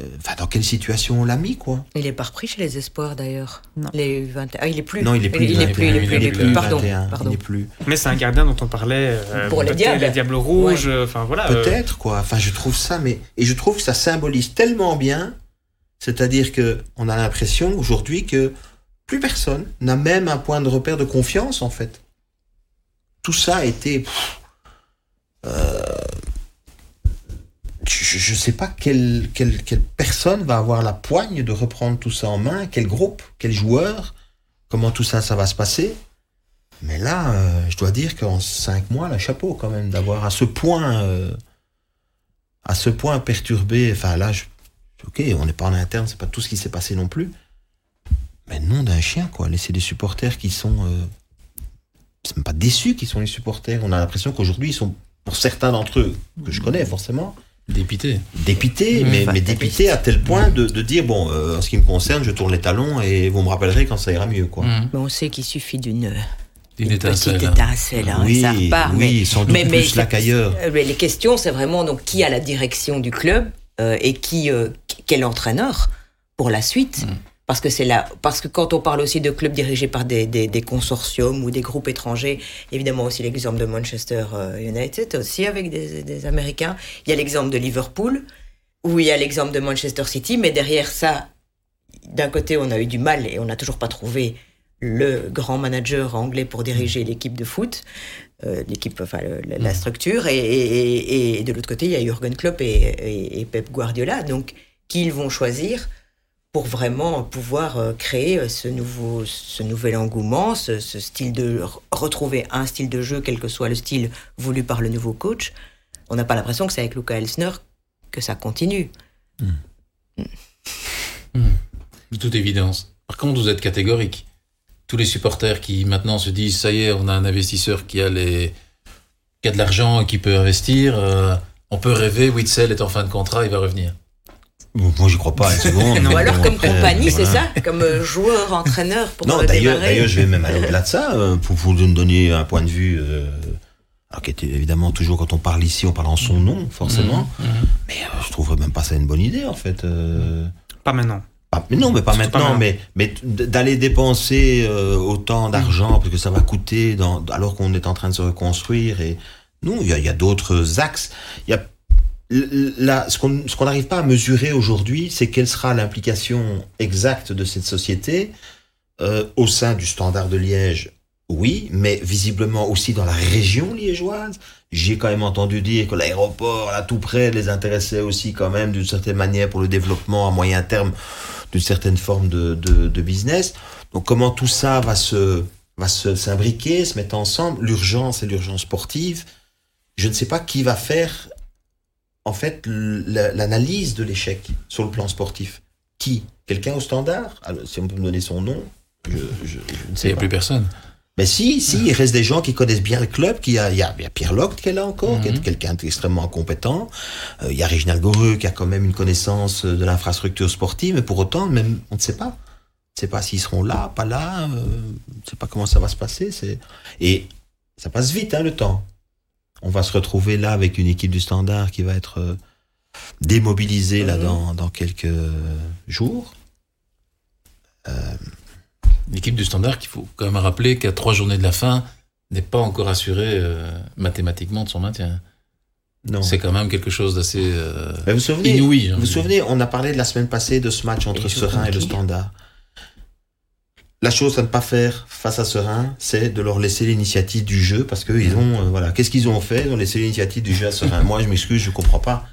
euh, enfin, dans quelle situation on l'a mis, quoi? Il est pas repris chez les espoirs, d'ailleurs. Non. Les 21... Ah, il est plus. Non, il est plus. Il, est plus, il est plus, il est plus. Pardon, pardon. Il est plus. Mais c'est un gardien dont on parlait. Euh, Pour les diables. Les diables rouges, euh, enfin voilà. Peut-être, quoi. Enfin, je trouve ça, mais. Et je trouve que ça symbolise tellement bien. C'est-à-dire que on a l'impression aujourd'hui que plus personne n'a même un point de repère de confiance, en fait. Tout ça a été. euh, je ne sais pas quelle, personne va avoir la poigne de reprendre tout ça en main, quel groupe, quel joueur, comment tout ça, ça va se passer. Mais là, euh, je dois dire qu'en cinq mois, le chapeau quand même, d'avoir à ce point, euh, à ce point perturbé. Enfin là, ok, on n'est pas en interne, c'est pas tout ce qui s'est passé non plus. Mais non d'un chien, quoi. Laisser des supporters qui sont, euh, c'est même pas déçus qui sont les supporters. On a l'impression qu'aujourd'hui, ils sont, pour certains d'entre eux que je connais forcément, Dépité. Dépité, mais, mais dépité à tel point de, de dire bon, euh, en ce qui me concerne, je tourne les talons et vous me rappellerez quand ça ira mieux, quoi. Mais on sait qu'il suffit d'une une étincelle. Petite étincelle hein, oui, ça repart. Oui, mais, sans doute mais, plus là qu'ailleurs. Euh, les questions, c'est vraiment donc qui a la direction du club euh, et qui euh, quel entraîneur pour la suite. Mm. Parce que c'est là, parce que quand on parle aussi de clubs dirigés par des, des, des consortiums ou des groupes étrangers, évidemment aussi l'exemple de Manchester euh, United, aussi avec des, des Américains. Il y a l'exemple de Liverpool, où il y a l'exemple de Manchester City, mais derrière ça, d'un côté, on a eu du mal et on n'a toujours pas trouvé le grand manager anglais pour diriger l'équipe de foot, euh, l'équipe, enfin le, la, la, structure, et, et, et de l'autre côté, il y a Jurgen Klopp et, et Pep Guardiola. Donc, qui ils vont choisir pour vraiment pouvoir euh, créer ce nouveau, ce nouvel engouement, ce, ce, style de retrouver un style de jeu, quel que soit le style voulu par le nouveau coach. On n'a pas l'impression que c'est avec Luca Elsner que ça continue. Mmh. Mmh. De toute évidence. Par contre, vous êtes catégorique. Tous les supporters qui maintenant se disent ça y est, on a un investisseur qui a les qui a de l'argent et qui peut investir, euh, on peut rêver. Witzel est en fin de contrat, il va revenir. Moi, j'y crois pas une seconde. Ou alors comme Après, compagnie, c'est ça Comme euh, joueur, entraîneur pour Non, euh, d'ailleurs, je vais même aller au-delà de ça, euh, pour vous donner un point de vue, euh, alors qui était évidemment toujours quand on parle ici, on parle en son nom, forcément, Mhm. mais euh, je trouverais même pas ça une bonne idée, en fait. euh. Pas maintenant. Pas- mais non, mais pas maintenant, mais, mais d'aller dépenser euh, autant d'argent, parce que ça va coûter, dans, alors qu'on est en train de se reconstruire, et non, il y a, il y a d'autres axes. Il y a, l- l- ce qu'on n'arrive pas à mesurer aujourd'hui, c'est quelle sera l'implication exacte de cette société euh, au sein du standard de Liège. Oui, mais visiblement aussi dans la région liégeoise. J'ai quand même entendu dire que l'aéroport, là tout près, les intéressait aussi quand même d'une certaine manière pour le développement à moyen terme d'une certaine forme de, business. Donc comment tout ça va se va se s'imbriquer, se mettre ensemble, l'urgence et l'urgence sportive. Je ne sais pas qui va faire en fait l'analyse de l'échec sur le plan sportif. Qui? Quelqu'un au standard? Alors, Si on peut me donner son nom, je, je, je ne Il sais n'y a plus personne. Mais si, si, il reste des gens qui connaissent bien le club, qui a, il y a, il y a Pierre Locke qui est là encore, qui est Mhm. quelqu'un d'extrêmement compétent. Euh, il y a Réginald Goreux qui a quand même une connaissance euh, de l'infrastructure sportive, mais pour autant, même, on ne sait pas. On ne sait pas s'ils seront là, pas là, euh, on ne sait pas comment ça va se passer. Et ça passe vite, hein, le temps. On va se retrouver là avec une équipe du Standard qui va être euh, démobilisée là Mhm. dans, dans quelques jours. L'équipe du Standard, qu'il faut quand même rappeler qu'à trois journées de la fin, n'est pas encore assurée euh, mathématiquement de son maintien. Non. C'est quand même quelque chose d'assez euh, inouï. Vous vous souvenez, on a parlé de la semaine passée de ce match entre Serein et le Standard. La chose à ne pas faire face à Serein, c'est de leur laisser l'initiative du jeu parce qu'ils ont, euh, voilà, qu'est-ce qu'ils ont fait? Ils ont laissé l'initiative du jeu à Serein. Moi, je m'excuse, je comprends pas.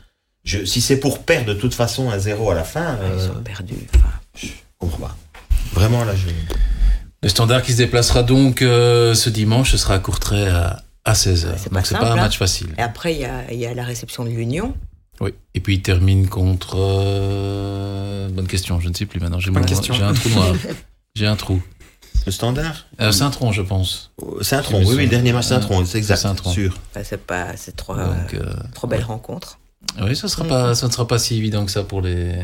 Je, si c'est pour perdre de toute façon un zéro à la fin, Ah, Ils euh, sont perdus. enfin. je comprends pas. Vraiment, là, je. Le Standard qui se déplacera donc euh, ce dimanche, ce sera à Courtrai à, à 16h. Ouais, c'est pas donc c'est pas un hein. match facile. Et après, il y a, il y a la réception de l'Union. Oui. Et puis il termine contre. euh, Bonne question, je ne sais plus maintenant. J'ai Bonne mon- question. J'ai un trou noir. J'ai un trou. Le Standard Euh, Saint-Tron, je pense. Un tronc, Oui, oui, le dernier match, euh, tronc, c'est exact, tronc. sûr. Enfin, c'est pas, c'est trop, Donc, euh, trop belle rencontre. oui, ça sera pas, ça ne sera pas si évident que ça pour les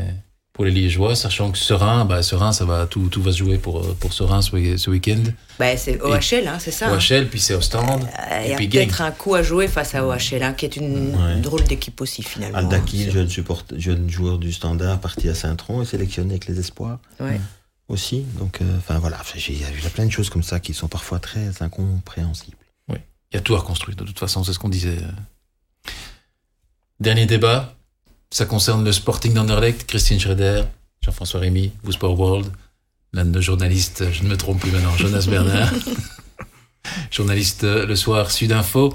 pour les Liégeois, sachant que Serein, bah Serein, ça va tout, tout va se jouer pour euh, pour Serein ce, week- ce week-end. Bah, c'est OHL, hein, c'est ça. hein. OHL, puis c'est au stand. Euh, Il y a peut-être un coup à jouer face à OHL, hein, qui est une Ouais. drôle d'équipe aussi finalement. Aldakil, hein. jeune, support, jeune joueur du Standard, parti à Saint-Tron et sélectionné avec les espoirs. Ouais. Aussi. Donc, euh, enfin voilà, il y a- plein de choses comme ça qui sont parfois très incompréhensibles. Il y a tout à reconstruire, de toute façon, c'est ce qu'on disait. Dernier débat, ça concerne le Sporting d'Anderlecht, Christine Schroeder, Jean-François Rémy, vous Sport World, l'un de nos journalistes, je ne me trompe plus maintenant, Jonas Bernard, journaliste euh, le soir Sud Info.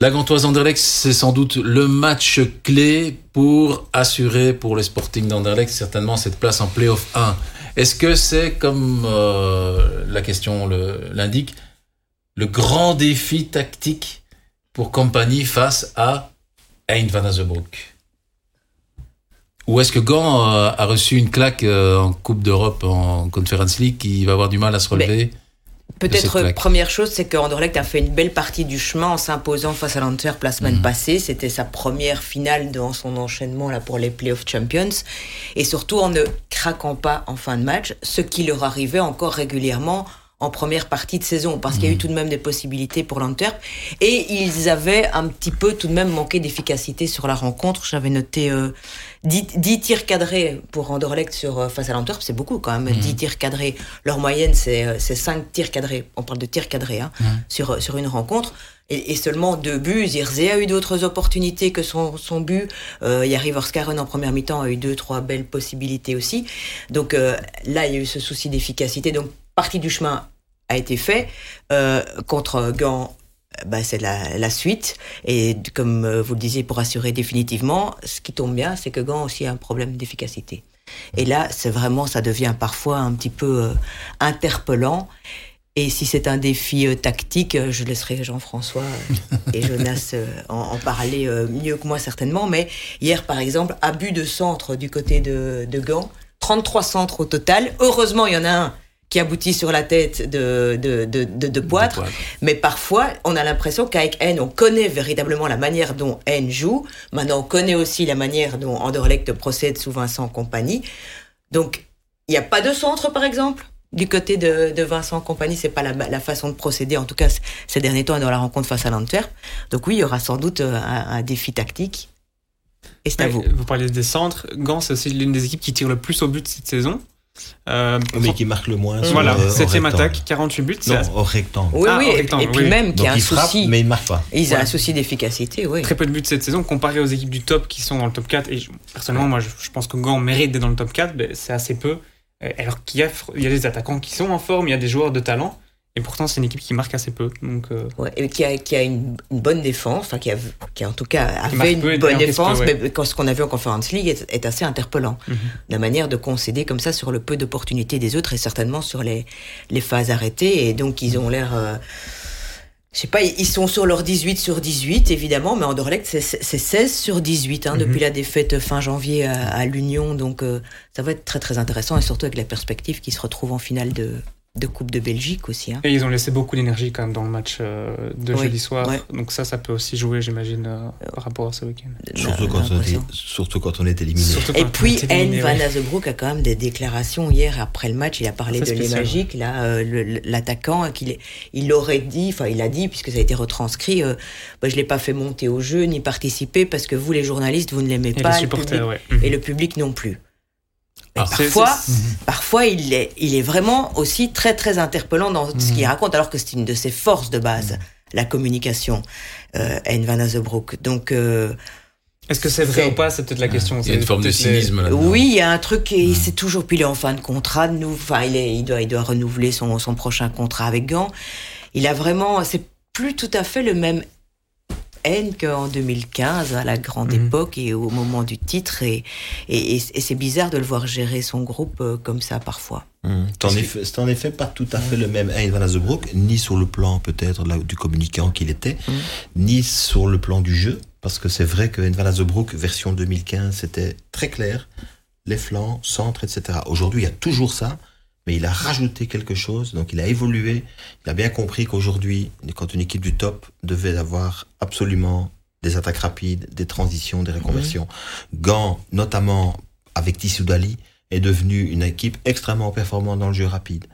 La Gantoise Anderlecht, c'est sans doute le match clé pour assurer pour le Sporting d'Anderlecht certainement cette place en playoff 1. Est-ce que c'est, comme euh, la question l'indique, le grand défi tactique pour Compagnie face à Hein van Azenbroek? Ou est-ce que Gand euh, a reçu une claque euh, en Coupe d'Europe, en Conference League, qui va avoir du mal à se relever? Peut-être première chose, c'est que Anderlecht a fait une belle partie du chemin en s'imposant face à l'Antwerp la semaine Mhm. passée. C'était sa première finale dans son enchaînement là pour les Playoff Champions. Et surtout en ne craquant pas en fin de match, ce qui leur arrivait encore régulièrement en première partie de saison, parce qu'il y a eu tout de même des possibilités pour l'Antwerp. Et ils avaient un petit peu tout de même manqué d'efficacité sur la rencontre. J'avais noté euh, 10, 10 tirs cadrés pour Anderlecht sur, euh, face à l'Antwerp, c'est beaucoup quand même, 10 tirs cadrés. Leur moyenne, c'est euh, c'est 5 tirs cadrés. On parle de tirs cadrés hein, sur, euh, sur une rencontre. Et, et seulement deux buts. Zirze a eu d'autres opportunités que son, son but. Euh, Yari Vorskaren en première mi-temps a eu deux, trois belles possibilités aussi. Donc euh, là, il y a eu ce souci d'efficacité. Donc partie du chemin a été fait. Euh, contre Gand, euh, bah, c'est la, la suite. Et comme euh, vous le disiez, pour assurer définitivement, ce qui tombe bien, c'est que Gand a aussi a un problème d'efficacité. Et là, c'est vraiment, ça devient parfois un petit peu euh, interpellant. Et si c'est un défi euh, tactique, je laisserai Jean-François et Jonas en, parler mieux que moi certainement. Mais hier, par exemple, abus de centre du côté de, de Gand, 33 centres au total. Heureusement, il y en a un qui aboutit sur la tête de, de, de, de, de Poitre. Mais parfois, on a l'impression qu'avec N, on connaît véritablement la manière dont N joue. Maintenant, on connaît aussi la manière dont Anderlecht procède sous Vincent compagnie. Donc, il n'y a pas de centre, par exemple du côté de, de Vincent compagnie, c'est pas la, la, façon de procéder, en tout cas ces derniers temps dans la rencontre face à l'Antwerp. Donc oui, il y aura sans doute euh, un, un défi tactique. Et c'est à vous. Vous parlez des centres. Gans, c'est aussi l'une des équipes qui tire le plus au but cette saison. Euh, mais qui marque le moins. Voilà, euh, septième attaque, 48 buts. Non, au rectangle. Oui, oui, et puis même qui a un il souci. mais il marque pas. Ils ont un souci d'efficacité, oui. Très peu de buts cette saison comparé aux équipes du top qui sont dans le top 4. Et je, personnellement, moi, je, je, pense que Gand mérite d'être dans le top 4, mais c'est assez peu. Alors qu'il y a, il y a des attaquants qui sont en forme, il y a des joueurs de talent. Et pourtant, c'est une équipe qui marque assez peu. Donc, euh... ouais, et qui a, qui a une, une, bonne défense, enfin, qui, a, qui a en tout cas avait une bonne défense, peu, ouais. mais quand, ce qu'on a vu en Conference League est, est assez interpellant. Mm -hmm. La manière de concéder comme ça sur le peu d'opportunités des autres et certainement sur les, les phases arrêtées. Et donc, ils ont l'air. Euh, je sais pas, ils sont sur leur 18 sur 18, évidemment, mais Anderlecht, c'est 16 sur 18 hein, mm -hmm. depuis la défaite fin janvier à, à l'Union. Donc, euh, ça va être très, très intéressant et surtout avec la perspective qu'ils se retrouvent en finale de, de Coupe de Belgique aussi. Hein. Et ils ont laissé beaucoup d'énergie quand même dans le match euh, de oui, jeudi soir. Ouais. Donc ça, ça peut aussi jouer, j'imagine, euh, par rapport à ce week-end. Surtout, quand on est, surtout quand on est éliminé. Surtout Et puis, N. Van Azebroek a quand même des déclarations hier après le match. Il a parlé de les magiques, là, euh, l'attaquant, qu'il il aurait dit, enfin il a dit, puisque ça a été retranscrit, euh, bah, je l'ai pas fait monter au jeu ni participer parce que vous, les journalistes, vous ne l'aimez pas. Les supporters, le public, ouais. Et le public non plus. Ah, parfois, c est, c est... parfois il, est, il est vraiment aussi très très interpellant dans mmh. ce qu'il raconte, alors que c'est une de ses forces de base, mmh. la communication, euh, N. Van Azebroek. Donc, euh, est-ce que c'est vrai ou pas? C'est peut-être la question. Il y a une forme de cynisme là. Oui, il y a un truc, et mmh. c'est toujours, est en fin de contrat, de nous, enfin, il, est, il, doit, il doit renouveler son, son prochain contrat avec Gand. Il a vraiment, c'est plus tout à fait le même haine qu'en 2015, à la grande mmh. époque et au moment du titre. Et, et, et, et c'est bizarre de le voir gérer son groupe euh, comme ça parfois. Mmh. C'est en, effet, en effet pas tout à fait mmh. le même Hein Van Azebroek, ni sur le plan peut-être du communicant qu'il était, ni sur le plan du jeu. Parce que c'est vrai que Van Azebroek, version 2015, c'était très clair. Les flancs, centre, etc. Aujourd'hui, il y a toujours ça mais il a rajouté quelque chose, donc il a évolué. Il a bien compris qu'aujourd'hui, quand une équipe du top devait avoir absolument des attaques rapides, des transitions, des reconversions, mmh. Gant, notamment avec Tissoudali, est devenu une équipe extrêmement performante dans le jeu rapide.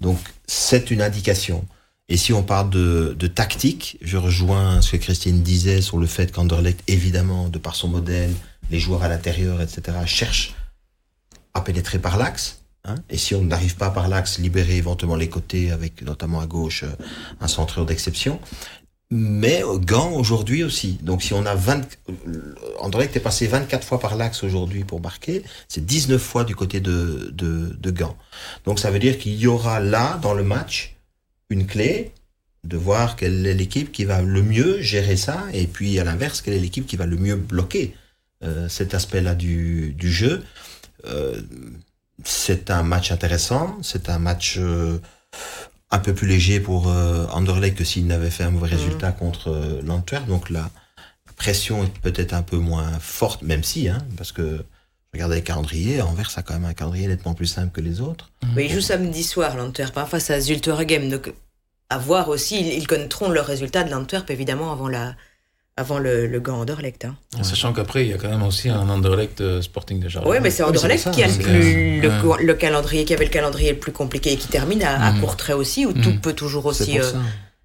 Donc c'est une indication. Et si on parle de, de, tactique, je rejoins ce que Christine disait sur le fait qu'Anderlecht, évidemment, de par son modèle, les joueurs à l'intérieur, etc., cherchent à pénétrer par l'axe. Hein? Et si on n'arrive pas par l'axe, libérer éventuellement les côtés, avec notamment à gauche un centreur d'exception. Mais Gant aujourd'hui aussi. Donc si on a 20... Anderlecht est passé 24 fois par l'axe aujourd'hui pour marquer, c'est 19 fois du côté de, de, de Gant. Donc ça veut dire qu'il y aura là, dans le match, une clé de voir quelle est l'équipe qui va le mieux gérer ça, et puis à l'inverse, quelle est l'équipe qui va le mieux bloquer euh, cet aspect-là du, du jeu. Euh, c'est un match intéressant, c'est un match euh, un peu plus léger pour euh, Anderlecht que s'il n'avait fait un mauvais résultat mmh. contre euh, l'Antwerp. Donc la pression est peut-être un peu moins forte, même si, hein, parce que regardez les calendriers, Anvers a quand même un calendrier nettement plus simple que les autres. Oui, il joue samedi soir l'Antwerp hein, face à Zultergem. Donc à voir aussi, ils, ils connaîtront le résultat de l'Antwerp évidemment avant la avant le, le Gant Anderlecht. Hein. En sachant qu'après, il y a quand même aussi un Anderlecht euh, Sporting de Charleroi. Oui, mais c'est Anderlecht qui a le, plus, le, ouais. le, calendrier, qui avait le calendrier le plus compliqué et qui termine à, à mmh. court trait aussi, où mmh. tout peut toujours aussi euh,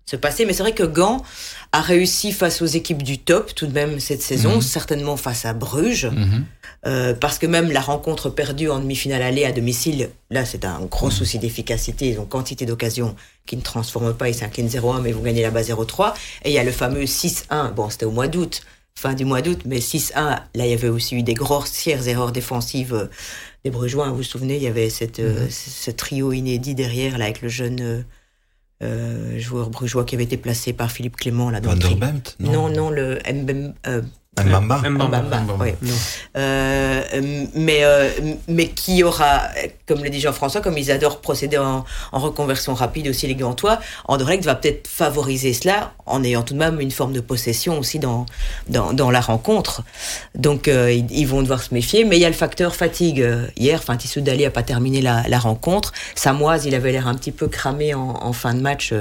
se passer. Mais c'est vrai que Gand a réussi face aux équipes du top tout de même cette saison, mmh. certainement face à Bruges. Euh, parce que même la rencontre perdue en demi-finale aller à domicile, là c'est un gros souci d'efficacité, ils ont quantité d'occasions qui ne transforment pas, ils s'inclinent 0-1 mais vous gagnez là-bas 0-3. Et il y a le fameux 6-1, bon c'était au mois d'août, fin du mois d'août, mais 6-1, là il y avait aussi eu des grossières erreurs défensives euh, des Brugeois, vous vous souvenez, il y avait cette, euh, mmh. ce trio inédit derrière là avec le jeune... Euh, joueur brugeois qui avait été placé par Philippe Clément là dans Van le non, non, non, le Mbem, euh, Mbamba. Mbamba, oui. Euh, mais, euh, mais qui aura, comme le dit Jean-François, comme ils adorent procéder en, en reconversion rapide aussi les Gantois, Anderlecht va peut-être favoriser cela en ayant tout de même une forme de possession aussi dans, dans, dans la rencontre. Donc euh, ils, ils, vont devoir se méfier, mais il y a le facteur fatigue. Hier, enfin, Tissou Dali a pas terminé la, la rencontre. Samoise, il avait l'air un petit peu cramé en, en fin de match.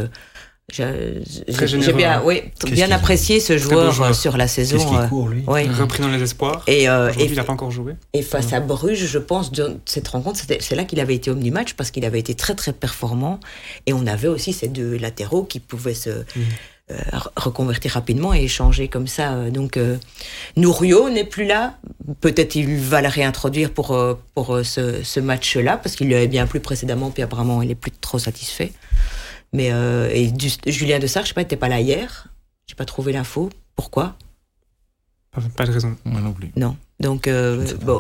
J'ai bien, oui, bien apprécié ce joueur, joueur, sur la saison. Qu court, lui. Repris dans les espoirs. Et, euh, et il n'a pas encore joué. Et face à Bruges, je pense, de cette rencontre, c'est là qu'il avait été homme du match parce qu'il avait été très très performant. Et on avait aussi ces deux latéraux qui pouvaient se mmh. euh, reconvertir rapidement et échanger comme ça. Donc euh, Nourio n'est plus là. Peut-être il va la réintroduire pour euh, pour ce, ce match-là parce qu'il l'avait bien plus précédemment. Puis apparemment, il est plus trop satisfait. Mais euh, et du, Julien Dessart, je sais pas, t'es pas là hier. J'ai pas trouvé l'info. Pourquoi? Pas, pas, de raison. Moi non plus. Non. Donc euh, bon,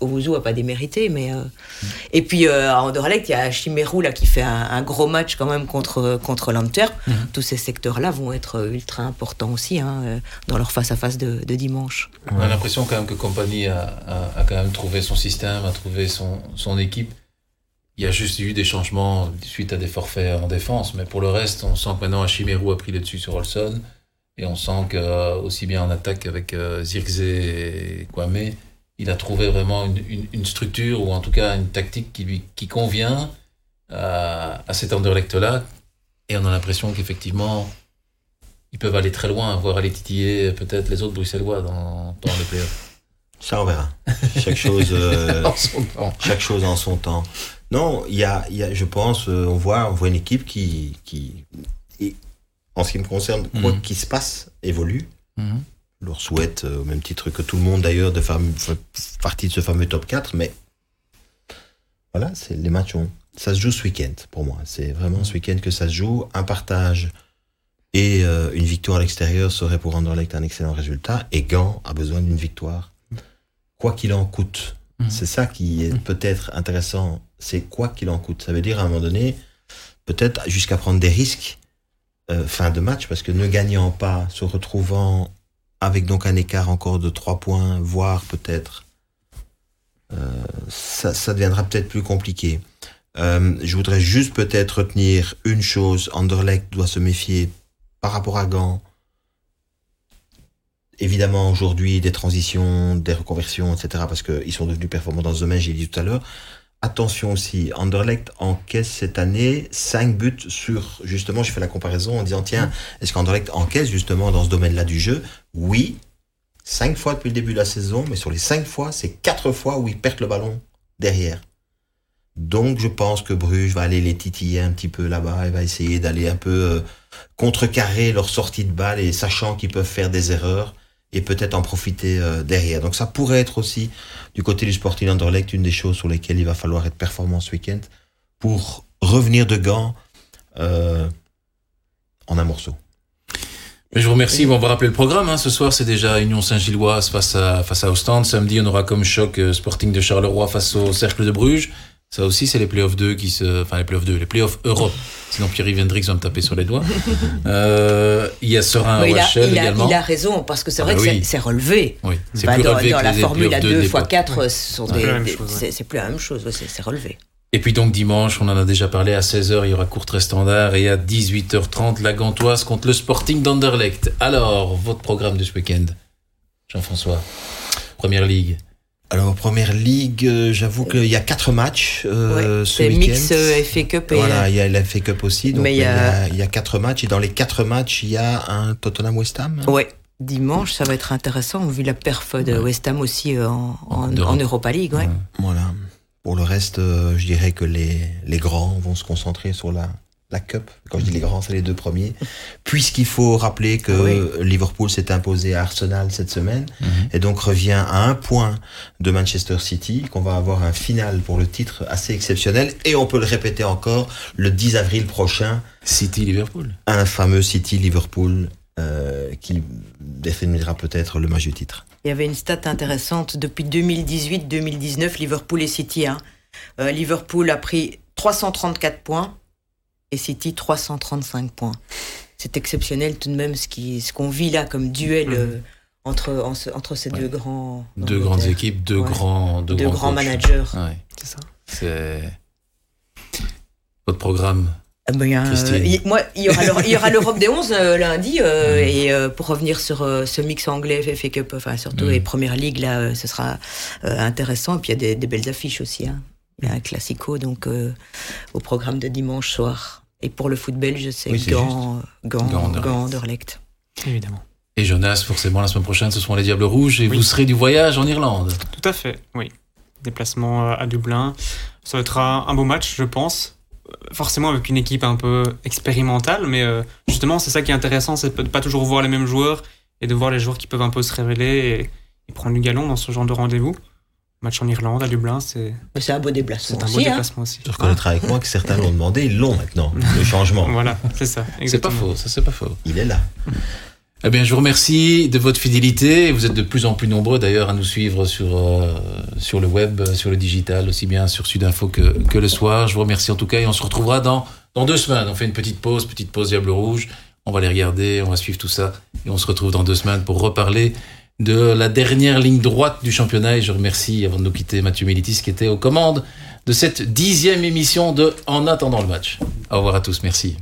Owuzu a pas démérité, mais euh... mm. et puis euh, à Anderlecht, il y a Chimérou là qui fait un, un, gros match quand même contre contre l'Antwerp. Mm -hmm. Tous ces secteurs-là vont être ultra importants aussi hein, dans leur face à face de, de dimanche. On a l'impression quand même que Compagnie a, a, a, quand même trouvé son système, a trouvé son son équipe. Il y a juste eu des changements suite à des forfaits en défense, mais pour le reste, on sent que maintenant Hachimérou a pris le dessus sur Olson, et on sent que euh, aussi bien en attaque avec euh, Zirkzee et Kwame, il a trouvé vraiment une, une, une, structure, ou en tout cas une tactique qui lui qui convient à, à cet Anderlecht-là, et on a l'impression qu'effectivement, ils peuvent aller très loin, voire aller titiller peut-être les autres Bruxellois dans, dans les playoffs. Ça, on verra. Chaque chose, euh, chaque chose en son temps. Non, il y a, y a, je pense, euh, on voit, on voit une équipe qui, qui, et en ce qui me concerne, quoi mm -hmm. qu'il se passe, évolue. -hmm. Je leur souhaite, euh, au même titre que tout le monde d'ailleurs, de faire partie de ce fameux top 4, mais voilà, c'est les matchs ont, ça se joue ce week-end pour moi. C'est vraiment ce week-end que ça se joue. Un partage et euh, une victoire à l'extérieur serait pour Anderlecht un excellent résultat. Et Gand a besoin d'une victoire, quoi qu'il en coûte. Mmh. C'est ça qui est peut-être intéressant. C'est quoi qu'il en coûte. Ça veut dire à un moment donné, peut-être jusqu'à prendre des risques euh, fin de match, parce que ne gagnant pas, se retrouvant avec donc un écart encore de 3 points, voire peut-être, euh, ça, ça, deviendra peut-être plus compliqué. Euh, je voudrais juste peut-être retenir une chose. Anderlecht doit se méfier par rapport à Gand. Évidemment, aujourd'hui, des transitions, des reconversions, etc., parce qu'ils sont devenus performants dans ce domaine, j'ai dit tout à l'heure. Attention aussi, Anderlecht encaisse cette année 5 buts sur, justement, j'ai fait la comparaison en disant, tiens, est-ce qu'Anderlecht encaisse justement dans ce domaine-là du jeu? Oui, 5 fois depuis le début de la saison, mais sur les 5 fois, c'est 4 fois où ils perdent le ballon derrière. Donc je pense que Bruges va aller les titiller un petit peu là-bas et va essayer d'aller un peu euh, contrecarrer leur sortie de balle et sachant qu'ils peuvent faire des erreurs et peut-être en profiter euh, derrière. Donc ça pourrait être aussi du côté du Sporting Anderlecht une des choses sur lesquelles il va falloir être performant ce week-end pour revenir de Gand euh, en un morceau. Mais je vous remercie. On va rappeler le programme. Hein. Ce soir, c'est déjà Union Saint-Gilloise face à, face à Ostende. Samedi, on aura comme choc euh, Sporting de Charleroi face au Cercle de Bruges. Ça aussi, c'est les playoffs 2 qui se. Enfin, les playoffs 2, les playoffs Europe. Sinon, Pierre-Yves Hendrix va me taper sur les doigts. Euh, il y a Serein il a, il également. Il a raison, parce que c'est vrai ah, que oui. c'est relevé. Oui, c'est bah, plus dans, relevé dans que la les formule à 2 x 4, oui. sont des, des, c'est plus la même chose, c'est relevé. Et puis donc dimanche, on en a déjà parlé, à 16h, il y aura Courtrai Standard et à 18h30, la Gantoise contre le Sporting d'Anderlecht. Alors, votre programme de ce week-end, Jean-François, Première Ligue alors, Première Ligue, euh, j'avoue qu'il y a quatre matchs euh, ouais, ce week-end. mix euh, FA Cup et... Voilà, il y a la FA Cup aussi. Donc, il y, a... y a quatre matchs. Et dans les quatre matchs, il y a un Tottenham West Ham. Ouais. Dimanche, ça va être intéressant, vu la perf de ouais. West Ham aussi en, en, en Europa League. Ouais. Voilà. Pour le reste, euh, je dirais que les, les grands vont se concentrer sur la, la Cup. Quand je dis les grands, c'est les deux premiers. Puisqu'il faut rappeler que oui. Liverpool s'est imposé à Arsenal cette semaine mm -hmm. et donc revient à un point de Manchester City, qu'on va avoir un final pour le titre assez exceptionnel. Et on peut le répéter encore le 10 avril prochain. City-Liverpool. Un fameux City-Liverpool euh, qui définira peut-être le match du titre. Il y avait une stat intéressante. Depuis 2018-2019, Liverpool et City. Hein. Euh, Liverpool a pris 334 points et City 335 points. C'est exceptionnel tout de même ce qu'on ce qu'on vit là comme duel mmh. euh, entre, entre ces deux grands. Deux grandes équipes, deux grands. Deux, grands, managers. C'est ça. C'est. Votre programme eh ben, euh, moi, il y aura l'Europe des 11 euh, lundi euh, mm. et pour revenir sur ce mix anglais FA Cup, enfin surtout mm. les premières ligues là, ce sera intéressant. Et puis il y a des, belles affiches aussi. Hein. Il y a un classico donc au programme de dimanche soir. Et pour le foot belge, c'est oui, Gand, Gand, Gand, Évidemment. Et Jonas, forcément, la semaine prochaine, ce seront les Diables Rouges et vous serez du voyage en Irlande. Tout à fait, oui. Déplacement à Dublin. Ça va être un beau match, je pense forcément avec une équipe un peu expérimentale, mais euh, justement, c'est ça qui est intéressant, c'est de pas toujours voir les mêmes joueurs et de voir les joueurs qui peuvent un peu se révéler et, prendre du galon dans ce genre de rendez-vous. Match en Irlande, à Dublin, c'est. C'est un beau déplacement. C'est un beau hein. déplacement aussi. Tu reconnaîtras avec moi que certains l'ont demandé, ils l'ont maintenant, le changement. voilà, c'est ça. C'est pas faux, ça c'est pas faux. Il est là. Eh bien, je vous remercie de votre fidélité. Vous êtes de plus en plus nombreux d'ailleurs à nous suivre sur, euh, sur le web, sur le digital, aussi bien sur Sudinfo que, que le soir. Je vous remercie en tout cas et on se retrouvera dans, dans deux semaines. On fait une petite pause, petite pause Diable Rouge. On va les regarder, on va suivre tout ça et on se retrouve dans deux semaines pour reparler de la dernière ligne droite du championnat. Et je remercie, avant de nous quitter, Mathieu Militis qui était aux commandes de cette dixième émission de En attendant le match. Au revoir à tous, merci.